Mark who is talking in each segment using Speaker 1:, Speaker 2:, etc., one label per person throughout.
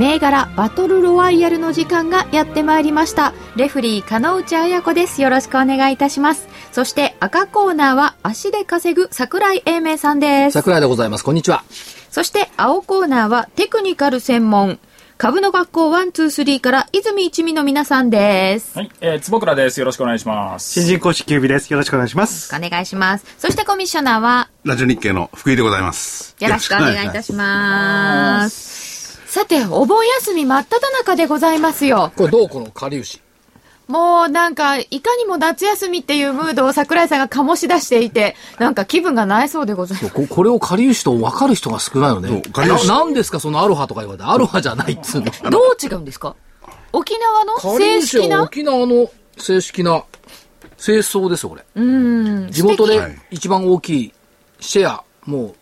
Speaker 1: 銘柄バトルロワイヤルの時間がやってまいりました。レフリー、金内彩子です。よろしくお願いいたします。そして赤コーナーは足で稼ぐ桜井英明さんです。
Speaker 2: 桜井でございますこんにちは
Speaker 1: そして青コーナーはテクニカル専門。株の学校123から泉一味の皆さんです。
Speaker 3: はい、えー、坪倉です。よろしくお願いします。
Speaker 4: 新人公式キュービです。よろしくお願いします。
Speaker 1: お願いします。そしてコミッショナーは
Speaker 5: ラジオ日経の福井でございます。
Speaker 1: よろしくお願いいたします。さて、お盆休み真っ只中でございますよ。
Speaker 2: これどうこのかりゆし？
Speaker 1: もうなんか、いかにも夏休みっていうムードを桜井さんが醸し出していて、なんか気分がないそうでございます。
Speaker 2: ここれをかりゆしと分かる人が少ないよね
Speaker 5: かりゆし。
Speaker 2: ななんですかそのアロハとか言われてアロハじゃないっつうの。
Speaker 1: どう違うんですか？沖縄の？正式な？
Speaker 2: 沖縄の正式な清掃ですよこれ。
Speaker 1: うん。
Speaker 2: 地元で
Speaker 5: はい
Speaker 2: 一番大きいシェアもう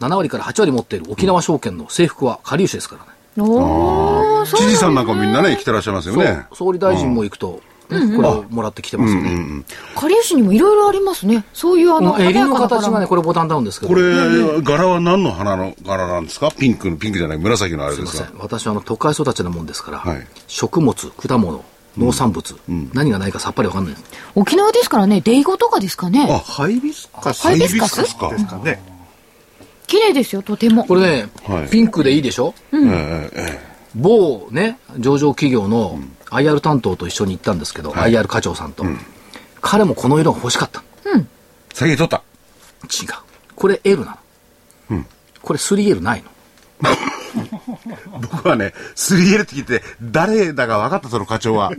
Speaker 2: 7割から8割持っている沖縄証券の制服はかりゆしですからね
Speaker 1: おー、そう
Speaker 5: 知事さんなんかもみんなね、来てらっしゃいますよね。
Speaker 2: 総理大臣も行くと、ねこれをもらってきてますよね。
Speaker 1: かりゆしにもいろいろありますね。そういうあの、
Speaker 2: 襟の形がね、これボタンダウンですけど。
Speaker 5: これ、柄は何の花の柄なんですか？ピンクの、ピンクじゃない、紫のあれですか？
Speaker 2: すいません。私はあの都会育ちなもんですから、
Speaker 5: はい
Speaker 2: 食物、果物、農産物、何がないかさっぱりわかんないです。
Speaker 1: 沖縄ですからね、デイゴとかですかね。
Speaker 5: あ、ハイビスカス
Speaker 1: ハイビスカス？
Speaker 5: ハイビスか。
Speaker 4: ね。
Speaker 1: 綺麗ですよ、とても。
Speaker 2: これね、
Speaker 5: はい
Speaker 2: ピンクでいいでしょ？
Speaker 5: えええ
Speaker 2: 某ね、上場企業の IR 担当と一緒に行ったんですけど、
Speaker 5: はい
Speaker 2: IR 課長さんと、彼もこの色が欲しかった。
Speaker 5: え先に取った。
Speaker 2: 違う。これ L なの。これ 3L ないの。
Speaker 5: 僕はね、3L って聞いて、誰だか分かった、その課長は。
Speaker 1: わか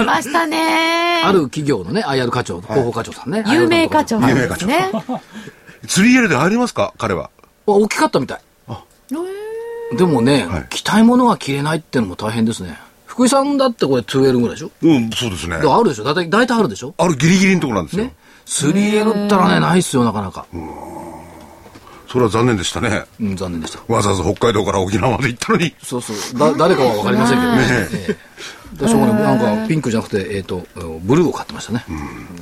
Speaker 1: りましたね。
Speaker 2: ある企業のね、IR 課長、広報課長さんね。
Speaker 1: 有名課長さん
Speaker 5: 有名課長
Speaker 1: ですね。
Speaker 5: 3L で入りますか？彼は。
Speaker 2: あ大きかったみたい。でもね、
Speaker 5: はい
Speaker 2: 着たいものが着れないってのも大変ですね。福井さんだってこれ 2L ぐらいでしょ？
Speaker 5: うん、そうですね
Speaker 2: あるでしょ？大体、大体あるでしょ？
Speaker 5: あれギリギリのところなんですよ。
Speaker 2: ね。3L ったらね、ないっすよ、なかなか。
Speaker 5: それは残念でしたね。
Speaker 2: うん、残念でした。
Speaker 5: わざわざ北海道から沖縄まで行ったのに。
Speaker 2: そうそう。だ、誰かはわかりませんけどね。ええ私もね、なんかピンクじゃなくて、えっ、と、ブルーを買ってましたね。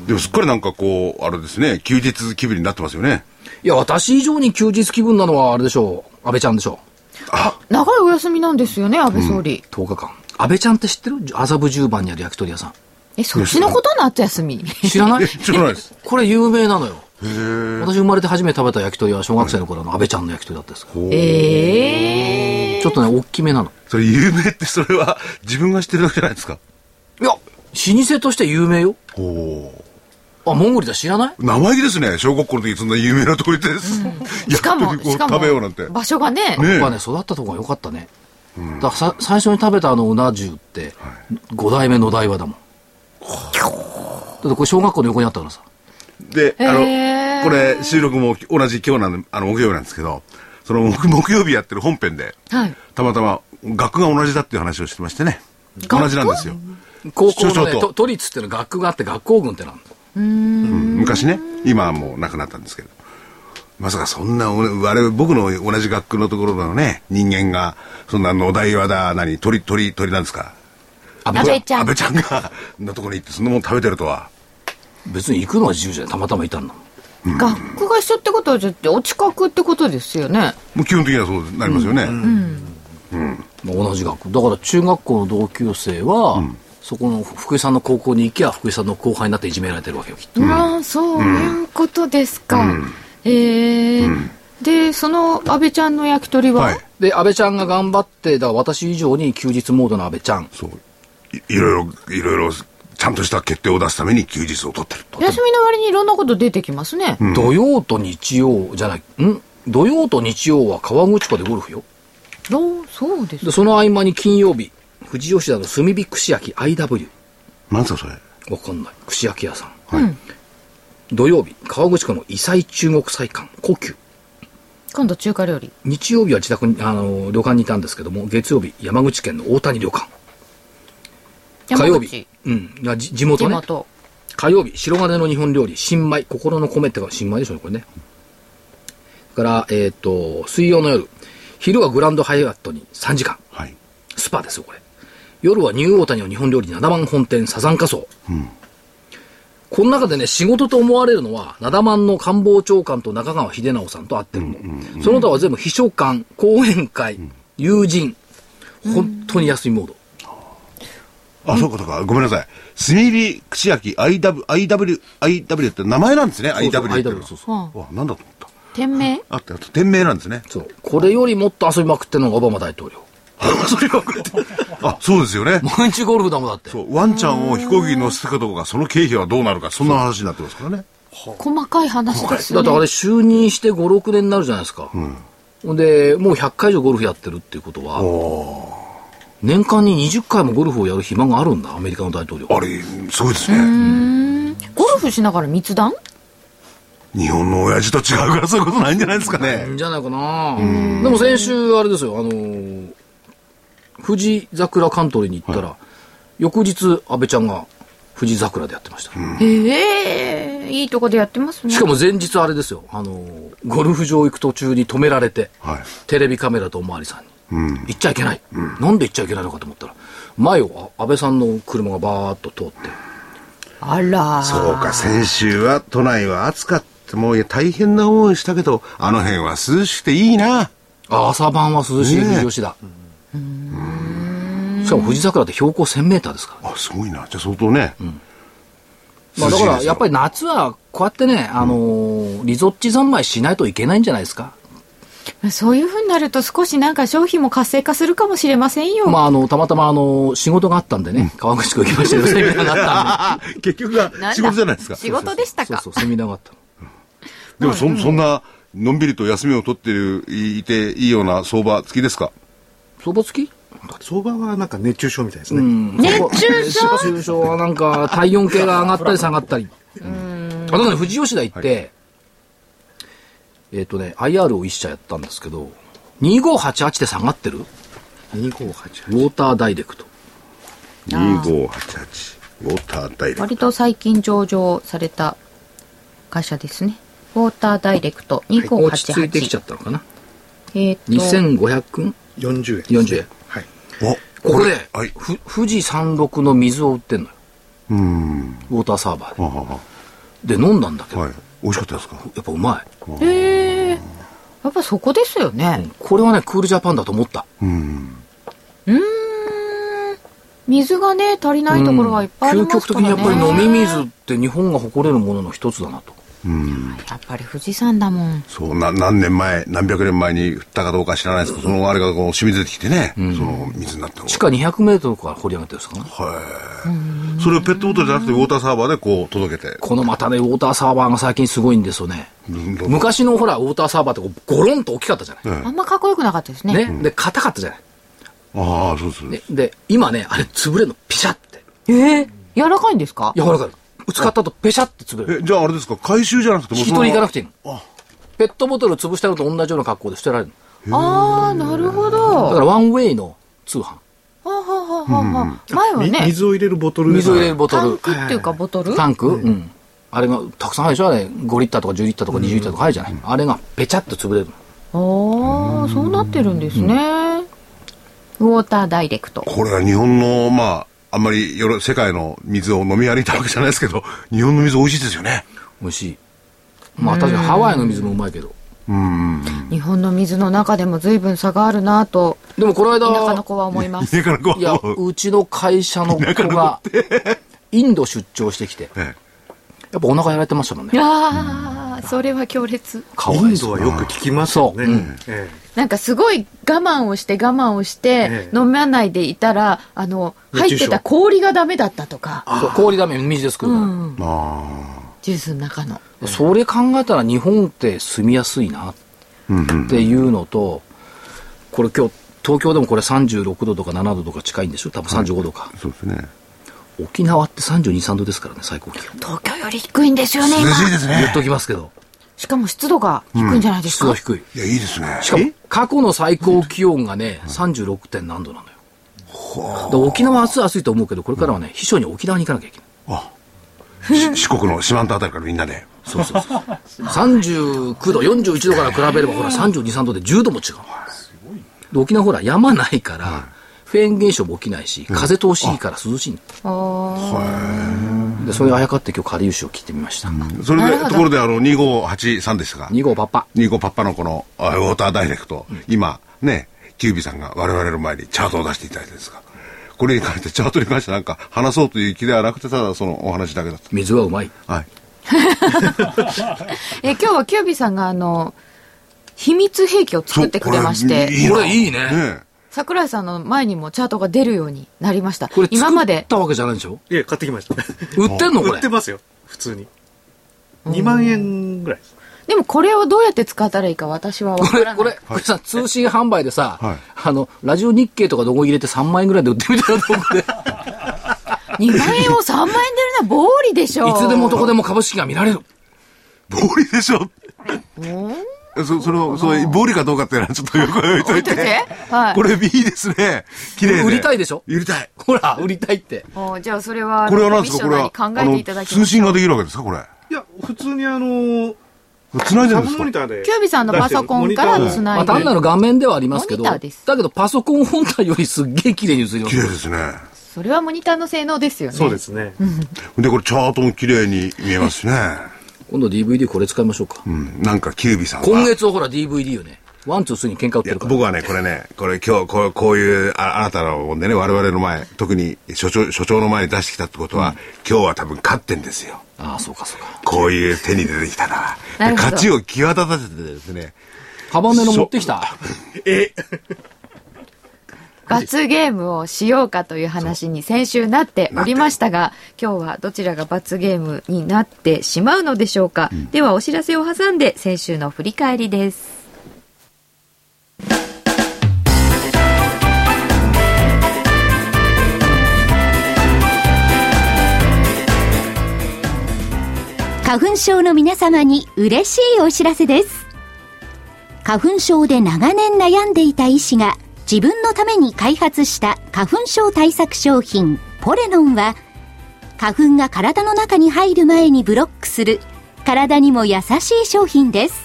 Speaker 5: でもすっかりなんかこう、あれですね、休日気分になってますよね。
Speaker 2: いや、私以上に休日気分なのはあれでしょう。安倍ちゃんでしょ
Speaker 1: 長いお休みなんですよね、安倍総理。
Speaker 2: う。10日間。安倍ちゃんって知ってる？麻布十番にある焼き鳥屋さん。
Speaker 1: え、そっちのこと夏休み。
Speaker 2: 知らない？
Speaker 5: え、知らないです。
Speaker 2: これ有名なのよ。私生まれて初めて食べた焼き鳥は小学生の頃の安倍ちゃんの焼き鳥だったんです
Speaker 1: ええ
Speaker 2: ちょっとね、大きめなの。
Speaker 5: それ有名ってそれは自分が知ってるだけじゃないですか。
Speaker 2: いや、老舗として有名よ。
Speaker 5: おお。
Speaker 2: あ、モンゴリだ知らない？
Speaker 5: 生意気ですね。小学校の時そんな有名なとこ行ってです。
Speaker 1: しかも、しかも
Speaker 5: を食べようなんて。、
Speaker 1: 場所がね、
Speaker 5: ね
Speaker 2: やっぱね、育ったとこが良かったね。だからさ最初に食べたあのうな重って、五代目の代和だもん。だってこれ小学校の横にあったからさ。
Speaker 5: で、あの、これ収録も同じ今日なんで、あの、木曜日なんですけど、その木木曜日やってる本編で、
Speaker 1: はい。
Speaker 5: たまたま学が同じだっていう話をしてましてね。同じなんですよ。
Speaker 2: 高校のね、都立っていうのは学区があって学校群ってなんだ。
Speaker 5: うん昔ね、今はもう亡くなったんですけど。まさかそんな、俺我々、僕の同じ学区のところのね、人間が、そんな野台和だ、何、鳥、鳥、鳥なんですか？
Speaker 2: 安
Speaker 1: 安倍ちゃん
Speaker 5: 安倍ちゃんが、のところに行って、そんなもん食べてるとは。
Speaker 2: 別に行くのは自由じゃない。たまたまいたんだもん。
Speaker 1: 学区が一緒ってことは、じゃあお近くってことですよね。
Speaker 5: もう基本的にはそうなりますよね。
Speaker 2: まあ同じ学区。だから中学校の同級生は、そこの福井さんの高校に行きゃ福井さんの後輩になっていじめられてるわけよ、きっと。
Speaker 1: ああ、そういうことですか。ええで、その安倍ちゃんの焼き鳥は、
Speaker 5: はい。
Speaker 2: で、安倍ちゃんが頑張って、だから私以上に休日モードの安倍ちゃん。
Speaker 5: そう。いいろいろ、いろいろ、ちゃんとした決定を出すために休日を取ってる。
Speaker 1: 休みの割にいろんなこと出てきますね。
Speaker 2: 土曜と日曜じゃない、ん？土曜と日曜は川口湖でゴルフよ。
Speaker 1: おそうです
Speaker 2: で、その合間に金曜日、富士吉田の炭火串焼き IW。
Speaker 5: なんすかそれ？
Speaker 2: わかんない。串焼き屋さん。土曜日、川口湖の異彩中国菜館、故宮。
Speaker 1: 今度中華料理。
Speaker 2: 日曜日は自宅に、あの、旅館にいたんですけども、月曜日、山口県の大谷旅館。火曜日。うん。地元ね。
Speaker 1: 地元。
Speaker 2: 火曜日、白金の日本料理、新米、心の米ってか、新米でしょうね、これね。それから、えっ、と、水曜の夜、昼はグランドハイアットに3時間。
Speaker 5: はい。
Speaker 2: スパですよ、これ。夜はニューオータニの日本料理七番本店サザンカソウ。この中でね、仕事と思われるのは、灘万の官房長官と中川秀直さんと会ってるの。その他は全部秘書官、講演会、友人。本当に安いモード。
Speaker 5: あ、そうかそうか。ごめんなさい。炭入り口焼き IW、IW、IW って名前なんですね。
Speaker 2: そうそう
Speaker 5: IW って
Speaker 2: そうそう
Speaker 5: わ、なんだと思った。
Speaker 1: 店名？
Speaker 5: あって、あと店名なんですね。
Speaker 2: そう。これよりもっと遊びまくってるのがオバマ大統領。
Speaker 5: あ、そうですよね。
Speaker 2: 毎日ゴルフだもんだって。
Speaker 5: そう、ワンちゃんを飛行機に乗せたかどうか、その経費はどうなるか、そんな話になってますからね。
Speaker 1: 細かい話ですね。
Speaker 2: だってあれ就任して5、6年になるじゃないですか。ほんで、もう100回以上ゴルフやってるっていうことは、年間に20回もゴルフをやる暇があるんだ、アメリカの大統領。
Speaker 5: あれ、すごいですね。
Speaker 1: ゴルフしながら密談？
Speaker 5: 日本の親父と違うからそういうことないんじゃないですか
Speaker 2: いい
Speaker 5: ね。
Speaker 2: んじゃないかなでも先週、あれですよ、あのー富士桜カントリーに行ったら、翌日、安倍ちゃんが富士桜でやってました。
Speaker 1: ええいいとこでやってますね。
Speaker 2: しかも前日あれですよ、あのーゴルフ場行く途中に止められて、
Speaker 5: はい。
Speaker 2: テレビカメラとおまわりさんに、行っちゃいけない、なんで行っちゃいけないのかと思ったら、前をあ安倍さんの車がバーッと通って、
Speaker 1: あら。
Speaker 5: そうか、先週は都内は暑かった。もういや大変な思いしたけど、あの辺は涼しくていいな。
Speaker 2: あ朝晩は涼しい富士吉田。しかも富士桜って標高1000メーターですから。
Speaker 5: あ、すごいな。じゃあ相当ね。
Speaker 2: まあだからやっぱ
Speaker 5: り。
Speaker 2: り夏はこうやってね、あのーリゾッチ三昧しないといけないんじゃないですか。
Speaker 1: そういうふうになると少しなんか商品も活性化するかもしれませんよ。
Speaker 2: まああの、たまたまあの、仕事があったんでね、川口湖行きましたよ、セミナーがあったんで。
Speaker 5: 結局が
Speaker 1: なんだ
Speaker 5: 仕事じゃないですか。
Speaker 1: 仕事でしたか？
Speaker 2: そうそう、セミナーがあったの。
Speaker 5: でもそんそんな、のんびりと休みを取ってる、いていいような相場付きですか？
Speaker 2: 相場付き？
Speaker 4: 相場はなんか熱中症みたいですね。
Speaker 1: 熱中症
Speaker 2: 熱中症？はなんか体温計が上がったり下がったり。あとね、富士吉田行って、えっ、とね、IR を一社やったんですけど、2588で下がってる？ウ
Speaker 4: 2588。
Speaker 2: ォーターダイレクト。
Speaker 5: 2588。ウォーターダイレクト。
Speaker 1: 割と最近上場された会社ですね。ウォーターダイレクト
Speaker 2: 落ち着いてきちゃ
Speaker 1: 2588。
Speaker 2: ったのかな？
Speaker 1: えっと、
Speaker 2: 2540
Speaker 4: 40円ですね、
Speaker 2: 40円。
Speaker 4: はい。
Speaker 5: お
Speaker 2: ここで、
Speaker 5: はい。
Speaker 2: ふ富士山麓の水を売ってんのよ。
Speaker 5: うん。
Speaker 2: ウォーターサーバーで。で、飲んだんだけど、
Speaker 5: はい。美味しかったですか？
Speaker 2: やっぱうまい。
Speaker 1: へえ。やっぱそこですよね。
Speaker 2: これはね、クールジャパンだと思った。
Speaker 5: うん。
Speaker 1: うーん。水がね、足りないところはいっぱいあり
Speaker 2: 究極
Speaker 1: ますからね。
Speaker 2: 的にやっぱり飲み水って日本が誇れるものの一つだなと。
Speaker 5: うん。
Speaker 1: やっぱり富士山だもん。
Speaker 5: そう、な、何年前、何百年前に降ったかどうか知らないですけど、そのあれがこう染み出てきてね、その水になったの
Speaker 2: 地下200メートルから掘り上げてるんですか？ね。
Speaker 5: それをペットボトルじゃなくてウォーターサーバーでこう届けて。
Speaker 2: このまたね、ウォーターサーバーが最近すごいんですよね。昔のほら、ウォーターサーバーってこうゴロンと大きかったじゃない。
Speaker 1: あんまかっこよくなかったですね。
Speaker 2: ね。で、硬かったじゃない。
Speaker 5: ああ、そうです。
Speaker 2: ねで、今ね、あれ潰れるの、ピシャって。
Speaker 1: えー柔らかいんですか？
Speaker 2: 柔らかい。使ったとペシャって潰れる。
Speaker 5: え、じゃああれですか、回収じゃなくてもう
Speaker 2: 引き取り行かなく
Speaker 5: て。
Speaker 2: ていいの。ペットボトル潰したのと同じような格好で捨てられるの。
Speaker 1: ああ、なるほ
Speaker 2: だ
Speaker 1: ど。
Speaker 2: からワンウェイの通販。
Speaker 1: はあはあはあはあ前は
Speaker 4: み
Speaker 1: ね、
Speaker 4: 水を入れるボトル
Speaker 2: 水を入れるボト
Speaker 1: タン
Speaker 2: ル。
Speaker 1: クっていうかボトル？
Speaker 2: タンク？うん。あれがたくさんあるでしょ？あれ。5リッターとか10リッターとか20リッターとかあるじゃない。あれがペチャッと潰れるの。
Speaker 1: ああ、そうなってるんですね。ウォーターダイレクト。
Speaker 5: これは日本の、まあ、あんまりよろ世界の水を飲み歩いたわけじゃないですけど、日本の水美味しいですよね。
Speaker 2: 美味しい。まあ確かにハワイの水もうまいけど。
Speaker 5: うん。
Speaker 1: 日本の水の中でも随分差があるなと、
Speaker 2: でもこの間、
Speaker 1: 田舎の子は思います。
Speaker 5: 家からこう。
Speaker 2: いや、うちの会社の子が、インド出張してきて、
Speaker 5: え
Speaker 2: やっぱお腹やられてましたもんね。
Speaker 1: ああ、それは強烈。
Speaker 2: かわ
Speaker 4: イン。ドはよく聞きますよね。
Speaker 2: そううん
Speaker 4: え
Speaker 1: なんかすごい我慢をして我慢をして
Speaker 4: ええ
Speaker 1: 飲まないでいたら、あの、入ってた氷がダメだったとか、
Speaker 2: 氷ダメ、水で作るから。
Speaker 1: うん、ジュースの中の。
Speaker 2: それ考えたら日本って住みやすいな。っていうのと、これ今日、東京でもこれ36度とか7度とか近いんでしょ？多分35度か。
Speaker 5: そうですね。
Speaker 2: 沖縄って32、3度ですからね、最高気温。
Speaker 1: 東京より低いんですよね、
Speaker 5: 涼しい
Speaker 1: 今。
Speaker 5: ですね
Speaker 2: 言っと。きますけど。
Speaker 1: しかも湿度が低いんじゃないですか、
Speaker 2: 湿度低い。
Speaker 5: いや、いいですね。
Speaker 2: しかも、過去の最高気温がね、36. 点何度なのよ。で沖縄は暑い暑いと思うけど、これからはね、秘書に沖縄に行かなきゃいけない。
Speaker 5: し四国の四万十あたりからみんなで。
Speaker 2: そうそうそう。39度、41度から比べれば、ほら、32、3度で10度も違う。で沖縄ほら、山ないから、フェーン現象も起きないし、風通しいいから涼しいの。で、それにあやかって今日、かりゆしを聞いてみました。
Speaker 5: それで、ところで、あの、2583ですか。
Speaker 2: 2号パッパ。
Speaker 5: 25パッパのこの、あウォーターダイレクト、今、ね、キュービさんが我々の前にチャートを出していただいてるんですが、これに関して、チャートに関してなんか話そうという気ではなくて、ただそのお話だけだっ
Speaker 2: 水はうまい。
Speaker 5: た。はい。
Speaker 1: え今日はキュービーさんがあの秘密兵器を作ってくれまして。
Speaker 2: これいいね。
Speaker 5: ね
Speaker 1: 桜井さんの前にもチャートが出るようになりました。
Speaker 2: これ、
Speaker 1: 今まで。
Speaker 2: 作ったわけじゃないでしょ？
Speaker 4: いや、買ってきました。
Speaker 2: 売ってんの？これ。
Speaker 4: 売って。ますよ。普通に。2万円ぐらいです。
Speaker 1: でもこれをどうやって使ったらいいか私は分
Speaker 2: これ、
Speaker 1: からない。
Speaker 2: これ、これさ、通信販売でさ、
Speaker 5: はい。
Speaker 2: あの、ラジオ日経とかどこ入れて3万円ぐらいで売ってみたらどこで、い
Speaker 1: 2万円を3万円で売るのは暴利でしょう。
Speaker 2: つでもどこでも株式が見られる。
Speaker 5: 暴利でしょ？そ、その、そう、暴利かどうかっていうのはちょっとよく置いといて。
Speaker 1: 置いはい
Speaker 5: これいいですね。綺麗で。
Speaker 2: 売りたいでしょ？
Speaker 5: 売りたい。
Speaker 2: ほら、売りたいって。
Speaker 1: おじゃあそれは
Speaker 5: これは何ですか？これは
Speaker 1: ミッショ。ンなり考えていただき
Speaker 5: あの
Speaker 1: ましょう
Speaker 5: 通信ができるわけですか？これ。
Speaker 4: いや、普通にあの、
Speaker 5: 繋いでるんですか？
Speaker 4: サブモニターで。
Speaker 1: キュービさんのパソコンからつ
Speaker 2: まあ、
Speaker 1: ないで
Speaker 2: 単なる画面ではありますけど、だ
Speaker 1: モニターです
Speaker 2: けどパソコン本体よりすっげえ綺麗に映ります
Speaker 5: 綺麗ですね。
Speaker 1: それはモニターの性能ですよね
Speaker 4: そうですね。
Speaker 5: で、これチャートも綺麗に見えますしね。
Speaker 2: 今度 DVD これ使いましょうか。
Speaker 5: うん。なんかキュービさんは。
Speaker 2: 今月はほら DVD よね。ワン、ツー、スリーに喧嘩売ってるから。
Speaker 5: 僕はね、これね、これ今日、こうこういうああなたのもんでね、我々の前、特に所長、所長の前に出してきたってことは、今日は多分勝ってんですよ。
Speaker 2: ああ、そうかそうか。
Speaker 5: こういう手に出てきた。
Speaker 1: なるほど
Speaker 5: で勝ちを際立たせてですね、
Speaker 2: ハバネロ持ってきた？
Speaker 1: 罰ゲームをしようかという話に先週なっておりましたが今日はどちらが罰ゲームになってしまうのでしょうか、ではお知らせを挟んで先週の振り返りです。
Speaker 6: 花粉症の皆様に嬉しいお知らせです。花粉症で長年悩んでいた医師が自分のために開発した花粉症対策商品ポレノンは花粉が体の中に入る前にブロックする体にも優しい商品です。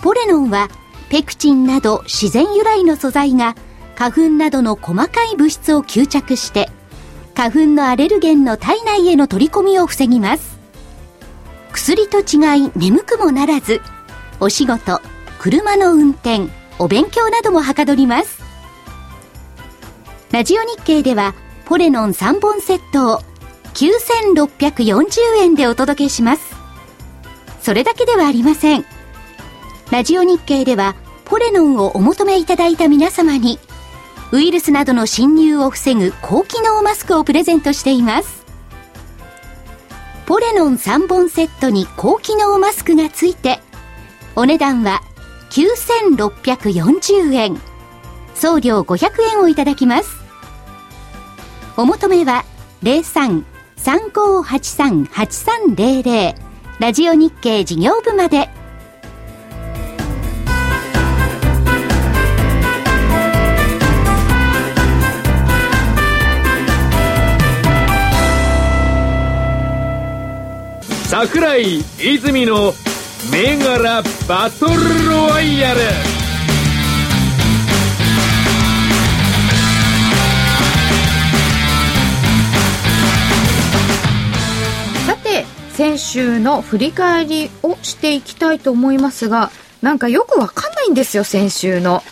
Speaker 6: ポレノンはペクチンなど自然由来の素材が花粉などの細かい物質を吸着して花粉のアレルゲンの体内への取り込みを防ぎます。薬と違い眠くもならず、お仕事、車の運転、お勉強などもはかどります。ラジオ日経では、ポレノン3本セットを9640円でお届けします。それだけではありません。ラジオ日経では、ポレノンをお求めいただいた皆様に、ウイルスなどの侵入を防ぐ高機能マスクをプレゼントしています。ポレノン3本セットに高機能マスクがついて、お値段は9640円。送料500円をいただきます。お求めは03-3583-8300ラジオ日経事業部まで。
Speaker 7: 桜井泉の銘柄バトルロワイヤル。
Speaker 1: さて先週の振り返りをしていきたいと思いますがなんかよくわかんないんですよ先週の。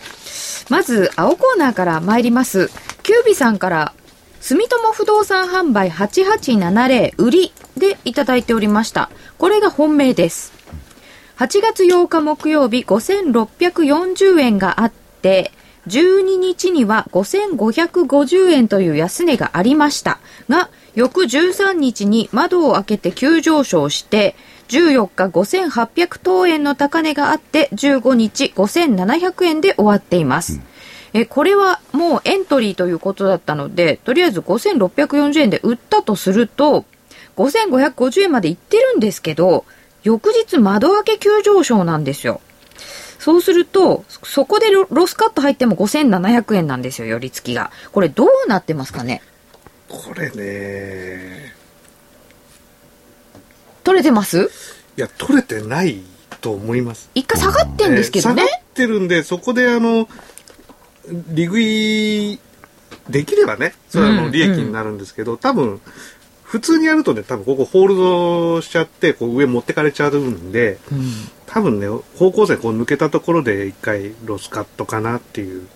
Speaker 1: まず青コーナーから参ります。キュービさんから住友不動産販売8870売りでいただいておりました。これが本命です。8月8日木曜日5640円があって12日には5550円という安値がありました。が翌13日に窓を開けて急上昇して14日5800等円の高値があって15日5700円で終わっています、えこれはもうエントリーということだったのでとりあえず5640円で売ったとすると5550円までいってるんですけど翌日窓開け急上昇なんですよ。そうすると、そこでロロスカット入っても5700円なんですよ、寄り付きが。これどうなってますかね？
Speaker 4: これね、
Speaker 1: 取れてます？
Speaker 4: いや、取れてないと思います。
Speaker 1: 一回下がってんですけどね
Speaker 4: えー下。がってるんで、そこであの、利食いできればね、それはあ
Speaker 1: うん
Speaker 4: の利益になるんですけど、多分、普通にやるとね、多分ここホールドしちゃって、こう上持ってかれちゃうんで、多分ね、方向性こう抜けたところで一回ロスカットかなっていう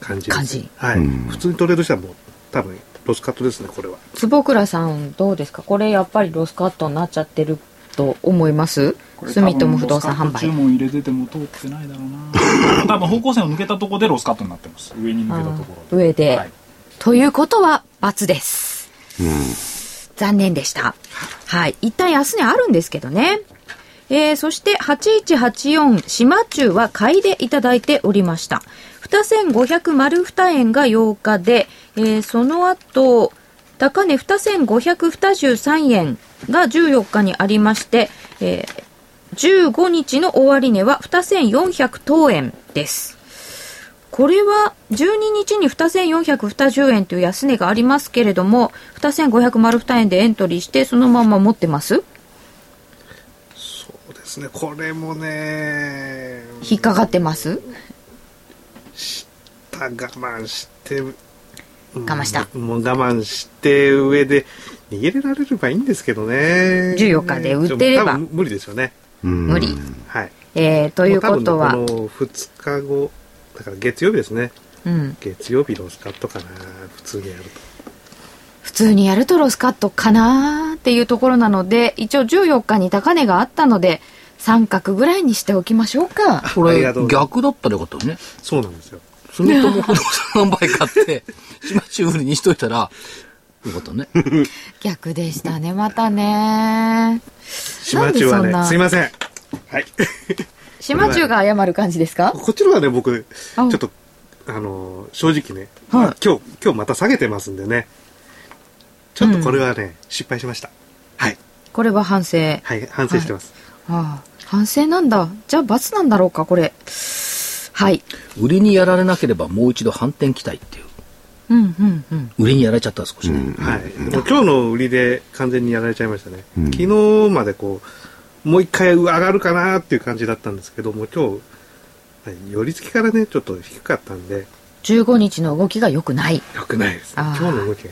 Speaker 4: 感じです。
Speaker 1: 感じ。
Speaker 4: はい。
Speaker 5: うん。
Speaker 4: 普通にトレードしたらもう、多分ロスカットですね、これは。
Speaker 1: 坪倉さんどうですか？これやっぱりロスカットになっちゃってると思います？住友不動産販
Speaker 3: 多分ロスカット注
Speaker 1: 売。
Speaker 3: 文入れてても通ってないだろうな。多分方向線を抜けたところでロスカットになってます。上に抜けたところ
Speaker 1: 上で、
Speaker 3: はい。
Speaker 1: ということは×です。残念でした。はい。一旦安値あるんですけどね。えー、そして8184島中は買いでいただいておりました。2500丸2円が8日で、えー、その後、高値2523円が14日にありまして、えー、15日の終値は2400等円です。これは12日に2420円という安値がありますけれども、2500丸2円でエントリーして、そのまま持ってます？
Speaker 4: そうですね、これもね、
Speaker 1: 引っかかってます？
Speaker 4: た我慢して、我
Speaker 1: 慢した
Speaker 4: もう我慢して上で逃げられればいいんですけどね。
Speaker 1: 14日で売ってれば
Speaker 4: 無理ですよね。
Speaker 5: うん
Speaker 1: 無理。
Speaker 4: はい。
Speaker 1: えー、ということは、
Speaker 4: この2日後、だから月曜日ですね。
Speaker 1: うん、
Speaker 4: 月曜日ロスカットかな、普通にやると。
Speaker 1: 普通にやるとロスカットかなーっていうところなので、一応14日に高値があったので、三角ぐらいにしておきましょうか。
Speaker 2: これ逆だったらよかったよね。
Speaker 4: そうなんですよ。
Speaker 2: 住友不動産販売買って、島中売りにしといたら、よかったね。
Speaker 1: 逆でしたね、またね。
Speaker 4: 島中は
Speaker 1: なんでそんな
Speaker 4: ね、すいません。はい。
Speaker 1: 島中が謝る感じですか？
Speaker 4: こっちの方がね、僕、ち
Speaker 1: あ
Speaker 4: ょっと、あのー正直ね、
Speaker 1: はい
Speaker 4: まあ今日、今日また下げてますんでね、ちょっとこれはね、失敗しました。はい。
Speaker 1: これは反省。
Speaker 4: はい、反省してます。
Speaker 1: ああ、反省なんだ。じゃあ罰なんだろうか、これ。はい。
Speaker 2: 売りにやられなければもう一度反転期待っていう。
Speaker 1: うん、うん、うん。
Speaker 2: 売りにやられちゃったら少しね。
Speaker 4: はい。もう今日の売りで完全にやられちゃいましたね。
Speaker 5: うん
Speaker 4: 昨日までこう、もう一回上がるかなっていう感じだったんですけども、今日、はい寄り付きからね、ちょっと低かったんで、
Speaker 1: 15日の動きが良くない。
Speaker 4: 良くないです。
Speaker 1: あー
Speaker 4: 今日の動きが。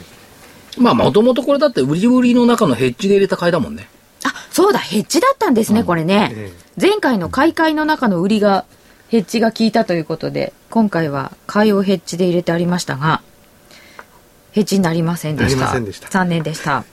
Speaker 2: まあもともとこれだって売り売りの中のヘッジで入れた買いだもんね。
Speaker 1: あ、そうだ、ヘッジだったんですね、これね。
Speaker 4: え
Speaker 1: 前回の買い替えの中の売りが、ヘッジが効いたということで、今回は買いをヘッジで入れてありましたが、ヘッジになりませんでした。
Speaker 4: なりませんでした
Speaker 1: 残念でした。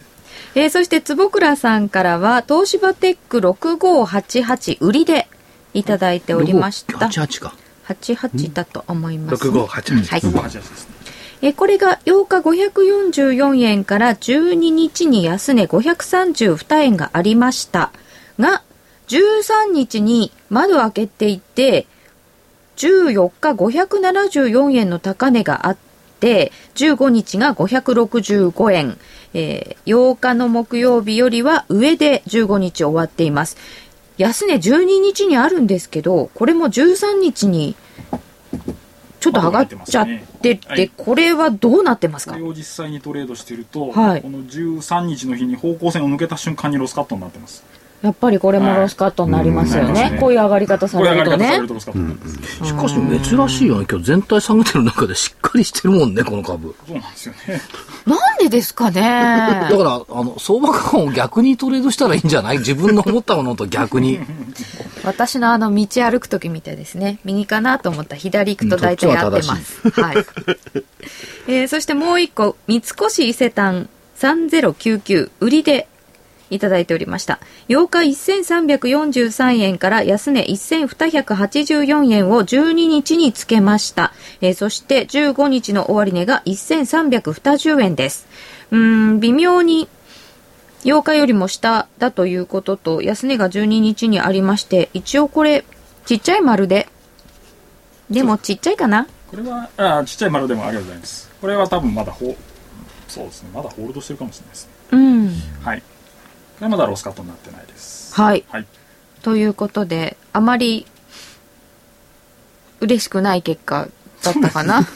Speaker 1: えーそして、坪倉さんからは、東芝テック6588売りでいただいておりました。
Speaker 2: 88か。
Speaker 1: 88だと思います、
Speaker 4: 6588
Speaker 1: はい。
Speaker 3: 588ですね
Speaker 1: えーこれが8日544円から12日に安値532円がありましたが、13日に窓開けていて、14日574円の高値があって、15日が565円、えー8日の木曜日よりは上で15日終わっています。安値12日にあるんですけど、これも13日にちょっと上がっちゃってて、
Speaker 3: はい
Speaker 1: これはどうなってますか？
Speaker 3: これを実際にトレードしてると、
Speaker 1: はい。
Speaker 3: この13日の日に方向線を抜けた瞬間にロスカットになってます
Speaker 1: やっぱりこれもロスカットになりますよね。
Speaker 3: はい
Speaker 1: こういう上がり方さ
Speaker 3: これ
Speaker 1: れるとね
Speaker 2: しか？し珍しいよね。今日全体下げてる中でしっかりしてるもんね、この株。
Speaker 3: そうなんですよね
Speaker 1: なんでですかね
Speaker 2: だから、あの、相場感を逆にトレードしたらいいんじゃない？自分の思ったものと逆に。
Speaker 1: 私のあの道歩く時みたいですね。右かなと思ったら左行くと大体合ってます。はい。えーそしてもう一個、三越伊勢丹3099売りでいただいておりました。8日1343円から安値1284円を12日につけました。えーそして15日の終値が1320円です。うーん、微妙に8日よりも下だということと安値が12日にありまして一応これちっちゃい丸ででもちっちゃいかな？
Speaker 3: これはあちっちゃい丸でもありがとうございます。これは多分まだホそうですね。まだホールドしてるかもしれないですね。
Speaker 1: うん。
Speaker 3: はいこれはまだロスカットになってないです。
Speaker 1: はい。
Speaker 3: はい。
Speaker 1: ということであまり嬉しくない結果だったかな。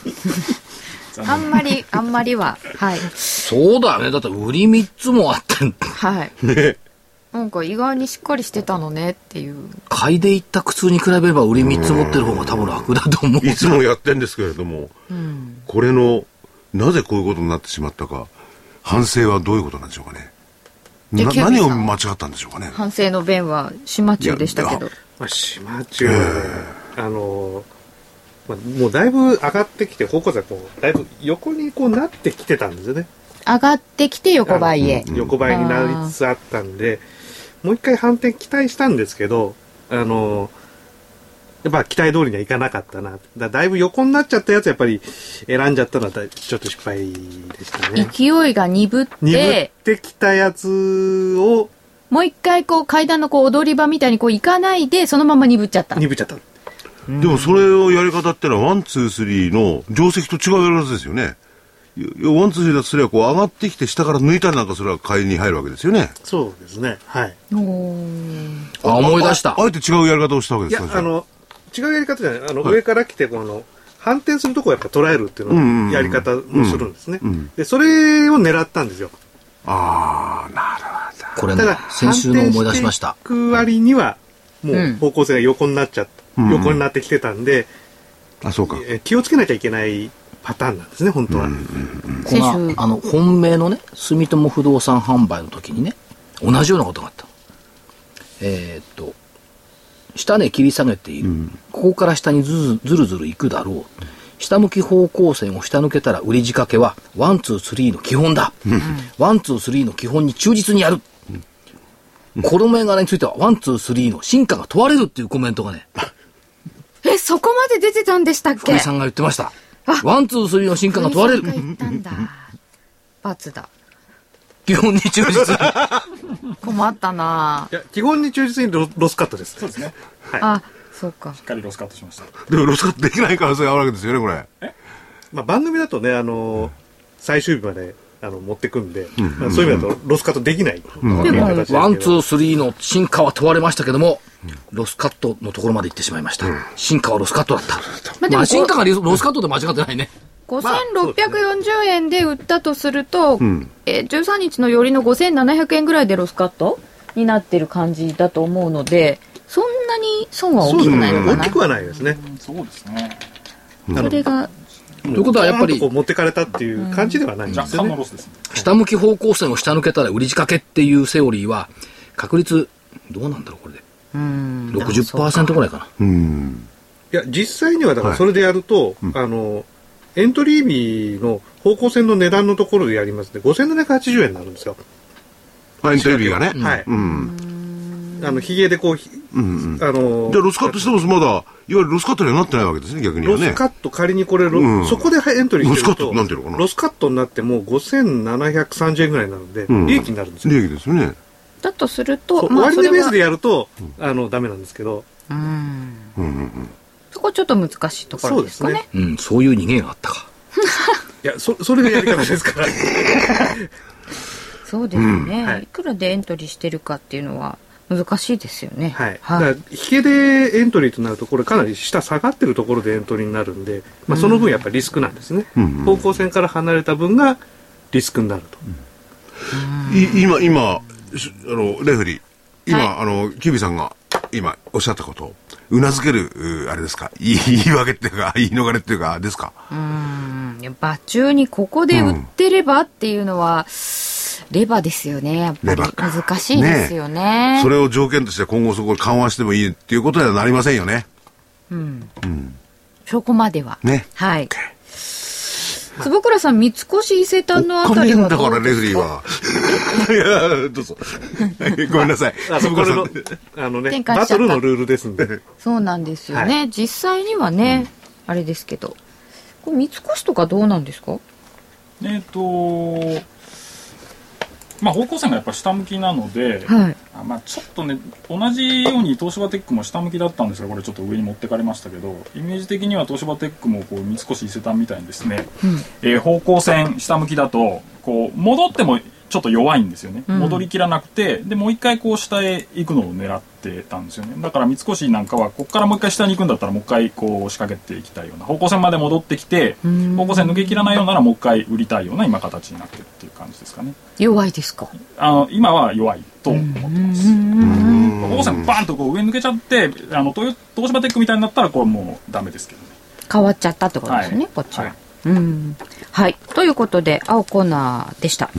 Speaker 1: あんまりあんまりははい。
Speaker 2: そうだよね。だって売り3つもあってん、
Speaker 1: はい。なんか意外にしっかりしてたのねっていう。
Speaker 2: 買いで行った靴に比べれば売り3つ持ってる方が多分楽だと思う。
Speaker 5: いつもやってんですけれども、これのなぜこういうことになってしまったか反省はどういうことなんでしょうかね何を間違ったんでしょうかね。
Speaker 1: 反省の弁は島中でしたけ
Speaker 5: い
Speaker 1: ど
Speaker 4: まあ、島中、あの、まあ、もうだいぶ上がってきて、方向性がこう、だいぶ横にこうなってきてたんですよね。
Speaker 1: 上がってきて横ばいへ。
Speaker 4: 横ばいになりつつあったんで、もう一回反転期待したんですけど、あの、やっぱ期待通りにはいかなかったな。だだいぶ横になっちゃったやつやっぱり選んじゃったのはだいちょっと失敗でしたね。
Speaker 1: 勢いが鈍っ
Speaker 4: 鈍
Speaker 1: て
Speaker 4: ってきたやつを
Speaker 1: もう一回こう階段のこう踊り場みたいにこう行かないでそのまま鈍っちゃった
Speaker 4: 鈍っちゃった。
Speaker 5: でもそれをやり方ってのはワンツースリーの定石と違うやり方ですよねワンツースリーだとすればこう上がってきて下から抜いたりなんかそれは買いに入るわけですよね
Speaker 4: そうですね。はい。
Speaker 2: あ、思い出した
Speaker 5: あ。あえて違うやり方をしたわけ
Speaker 4: い
Speaker 5: ですか、
Speaker 4: やあの、違うやり方じゃない。あの、
Speaker 5: はい。
Speaker 4: 上から来て、この、反転するとこをやっぱ捉えるっていう
Speaker 5: うんうんうん
Speaker 4: のをやり方もするんですね。
Speaker 5: うんうん。
Speaker 4: で、それを狙ったんですよ。
Speaker 5: ああなるほ
Speaker 2: これね
Speaker 4: ただ、、
Speaker 2: 先週の思い出しました。
Speaker 4: 反転していく割には、も
Speaker 1: う
Speaker 4: うん。方向性が横になっちゃっ
Speaker 5: うん
Speaker 4: 横になってきてたんで、
Speaker 5: どあそうか。
Speaker 4: え気をつけなきゃいけないパターンなんですね、本当は。
Speaker 2: こ
Speaker 1: 先週。
Speaker 2: のあの本命のね住友不動産販売の時にね同じようなことがあった。えーっと下値切り下げている、ここから下にずずずるずるいくだろう。下向き方向線を下抜けたら売り仕掛けはワンツースリーの基本だ、ワンツースリーの基本に忠実にやる、この銘柄についてはワンツースリーの進化が問われるっていうコメントがね。
Speaker 1: えそこまで出てたんでしたっけ？
Speaker 2: 福井さんが言ってました。ワンツースリーの進化が問われる。
Speaker 1: 福井さんが言ったんだ罰 だ
Speaker 2: 基本に忠実に。
Speaker 1: 困ったな。い
Speaker 4: や、基本に忠実にロロスカットです。
Speaker 3: そうですね。
Speaker 1: あそうか。
Speaker 3: しっかりロスカットしました。
Speaker 5: でもロスカットできない可能性があるわけですよねこれ。
Speaker 4: まあ、番組だとね、あの、最終日まで、あの、持ってくんで、まあ、そういう意味だとロスカットできない。
Speaker 1: でも
Speaker 4: 形ですけど
Speaker 2: ワン、ツー、スリーの進化は問われましたけども、ロスカットのところまで行ってしまいました。進化はロスカットだった。
Speaker 1: まあでも
Speaker 2: まあ、進化がロスカットで間違ってないね。
Speaker 1: 5640円で売ったとすると、
Speaker 5: ん。
Speaker 1: えー13日の寄りの5700円ぐらいでロスカット？になってる感じだと思うのでそんなに損は大きく
Speaker 4: そうですね。
Speaker 1: ないのかな
Speaker 4: 大きくはないですね。
Speaker 3: そうですね。
Speaker 1: それが
Speaker 2: ということはやっぱり
Speaker 4: 持ってかれたっていう感じではないんですよね。
Speaker 2: 下向き方向線を下抜けたら売り仕掛けっていうセオリーは、確率、どうなんだろう、これで。
Speaker 1: うん。
Speaker 2: 60%ぐらいかな。
Speaker 5: うん。
Speaker 4: いや、実際にはだからそれでやると、あの、エントリー日の方向線の値段のところでやりますね、5780円になるんですよ。
Speaker 5: あエントリーがね。
Speaker 4: はい。
Speaker 5: うん。
Speaker 4: あの、ヒゲでこう、ひ
Speaker 5: うんうん。
Speaker 4: あの
Speaker 5: じゃあロスカットしてもまだいわゆるロスカットにはなってないわけですね逆にはね。
Speaker 4: ロスカット仮にこれロ、
Speaker 5: うん。
Speaker 4: そこでエントリーしてる
Speaker 5: ロスカットなんていうのかな？
Speaker 4: ロスカットになっても5730円ぐらいなので、
Speaker 5: うん。
Speaker 4: 利益になるんですよ。
Speaker 5: 利益ですよね。
Speaker 1: だとするとまあそれは
Speaker 4: 終値ベースでやると、あの、ダメなんですけど、
Speaker 1: うん。
Speaker 5: うんうんうん
Speaker 1: そこちょっと難しいところですかね。
Speaker 4: そうです
Speaker 2: うん、そういう逃げがあったか。
Speaker 4: いや、そ、それがやり方ですから。
Speaker 1: そうですね、
Speaker 4: はい。
Speaker 1: い、くらでエントリーしてるかっていうのは難しいですよね。
Speaker 4: はい。だから、ヒゲでエントリーとなると、これかなり下下がってるところでエントリーになるんで、まあ、その分やっぱりリスクなんですね。
Speaker 5: うん。うん。
Speaker 4: 方向線から離れた分がリスクになると。
Speaker 5: い今今しあのレフェリー。今、
Speaker 1: はい。
Speaker 5: あのキュービーさんが今おっしゃったことをうなずけるうあれですか？言い言い訳っていうか 言い逃れっていうかですか？
Speaker 1: うん。場中にここで売ってればっていうのは、レバーですよね。やっぱり難しいですよね。
Speaker 5: それを条件として今後そこを緩和してもいいっていうことにはなりませんよね。
Speaker 1: そこまでは。
Speaker 5: ね。
Speaker 1: はい。坪倉さん三越伊勢丹のあ
Speaker 5: お
Speaker 1: たりは
Speaker 5: 金だからレフェリーはどうぞ。ごめんなさい。
Speaker 4: あ
Speaker 5: 坪倉さん。
Speaker 4: これのあのね、
Speaker 1: 転換しちゃった。
Speaker 4: バトルのルールですんで。
Speaker 1: そうなんですよね、実際にはね、あれですけど。これ三越とかどうなんですか？
Speaker 3: えっ、とまあ方向線がやっぱ下向きなので、
Speaker 1: はい。
Speaker 3: あまあ、ちょっとね同じように東芝テックも下向きだったんですがこれちょっと上に持ってかれましたけどイメージ的には東芝テックもこう三越伊勢丹みたいにですね、えー方向線下向きだとこう戻ってもちょっと弱いんですよね、戻りきらなくてでもう一回こう下へ行くのを狙ってたんですよね。だから三越なんかはここからもう一回下に行くんだったらもう一回こう仕掛けていきたいような方向線まで戻ってきて方向線抜けきらないようならもう一回売りたいような今形になってるっていう感じですかね。
Speaker 1: 弱いですか？
Speaker 3: あの今は弱いと思ってます。方向線バーンとこう上に抜けちゃってあの東東芝テックみたいになったらこれもうダメですけどね。
Speaker 1: 変わっちゃったってことですよね、
Speaker 3: はい。
Speaker 1: こっちは、
Speaker 3: はい
Speaker 1: うん。はい。ということで青コーナーでした、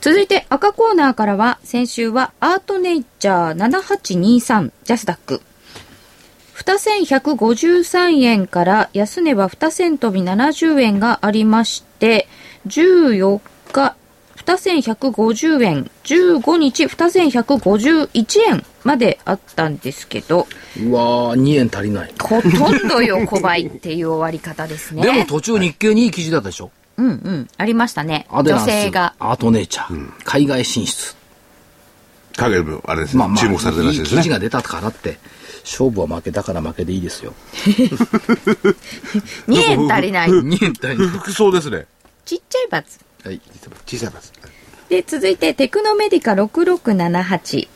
Speaker 1: 続いて赤コーナーからは先週はアートネイチャー7823ジャスダック2153円から安値は2銭飛び70円がありまして14日2150円15日2151円まであったんですけど
Speaker 2: うわー、2円足りない。
Speaker 1: ほとんど横ばいっていう終わり方ですね。
Speaker 2: でも途中日経にいい記事だったでしょ。
Speaker 1: うんうん。ありましたね。女性が。
Speaker 2: アートネイチャー、海外進出。
Speaker 5: 影もあれですね、
Speaker 2: まあまあ、
Speaker 5: 注目されてるらしいですね
Speaker 2: いい記事が出たからって、勝負は負けだから負けでいいですよ。
Speaker 1: 2円足りない。
Speaker 2: 2円足りない。
Speaker 5: 服装ですね
Speaker 1: ちっちゃい罰。
Speaker 2: はい。
Speaker 5: 小さいです
Speaker 1: で、続いて、テクノメディカ6678。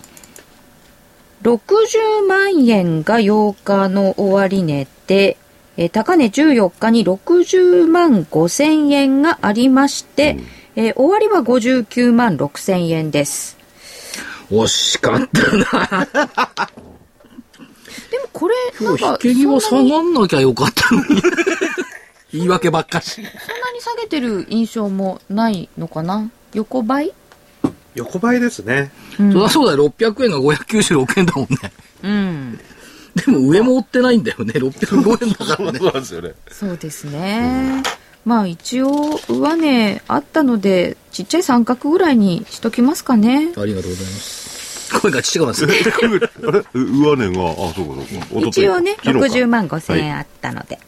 Speaker 1: 60万円が8日の終値で、えー高値14日に60万5千円がありまして、えー終わりは59万6千円です。
Speaker 2: 惜しかったな。
Speaker 1: でもこれ、なんか、
Speaker 2: 引け際下がんなきゃよかったのに。言い訳ばっかし。
Speaker 1: そんなに下げてる印象もないのかな？横ばい？
Speaker 4: 横ばいですね。
Speaker 2: そりゃそうだよ、600円が596円だもんね。
Speaker 1: うん。
Speaker 2: でも上も追ってないんだよね、605円だからね。
Speaker 5: そうですよね
Speaker 1: そうですね。まあ一応、上値あったので、ちっちゃい三角ぐらいにしときますかね。
Speaker 2: ありがとうございます。声がちっちゃくなってる
Speaker 5: あれ？上値があそうかそうか一
Speaker 1: 応ね、
Speaker 5: 昨日か
Speaker 1: 60万5千円あったので。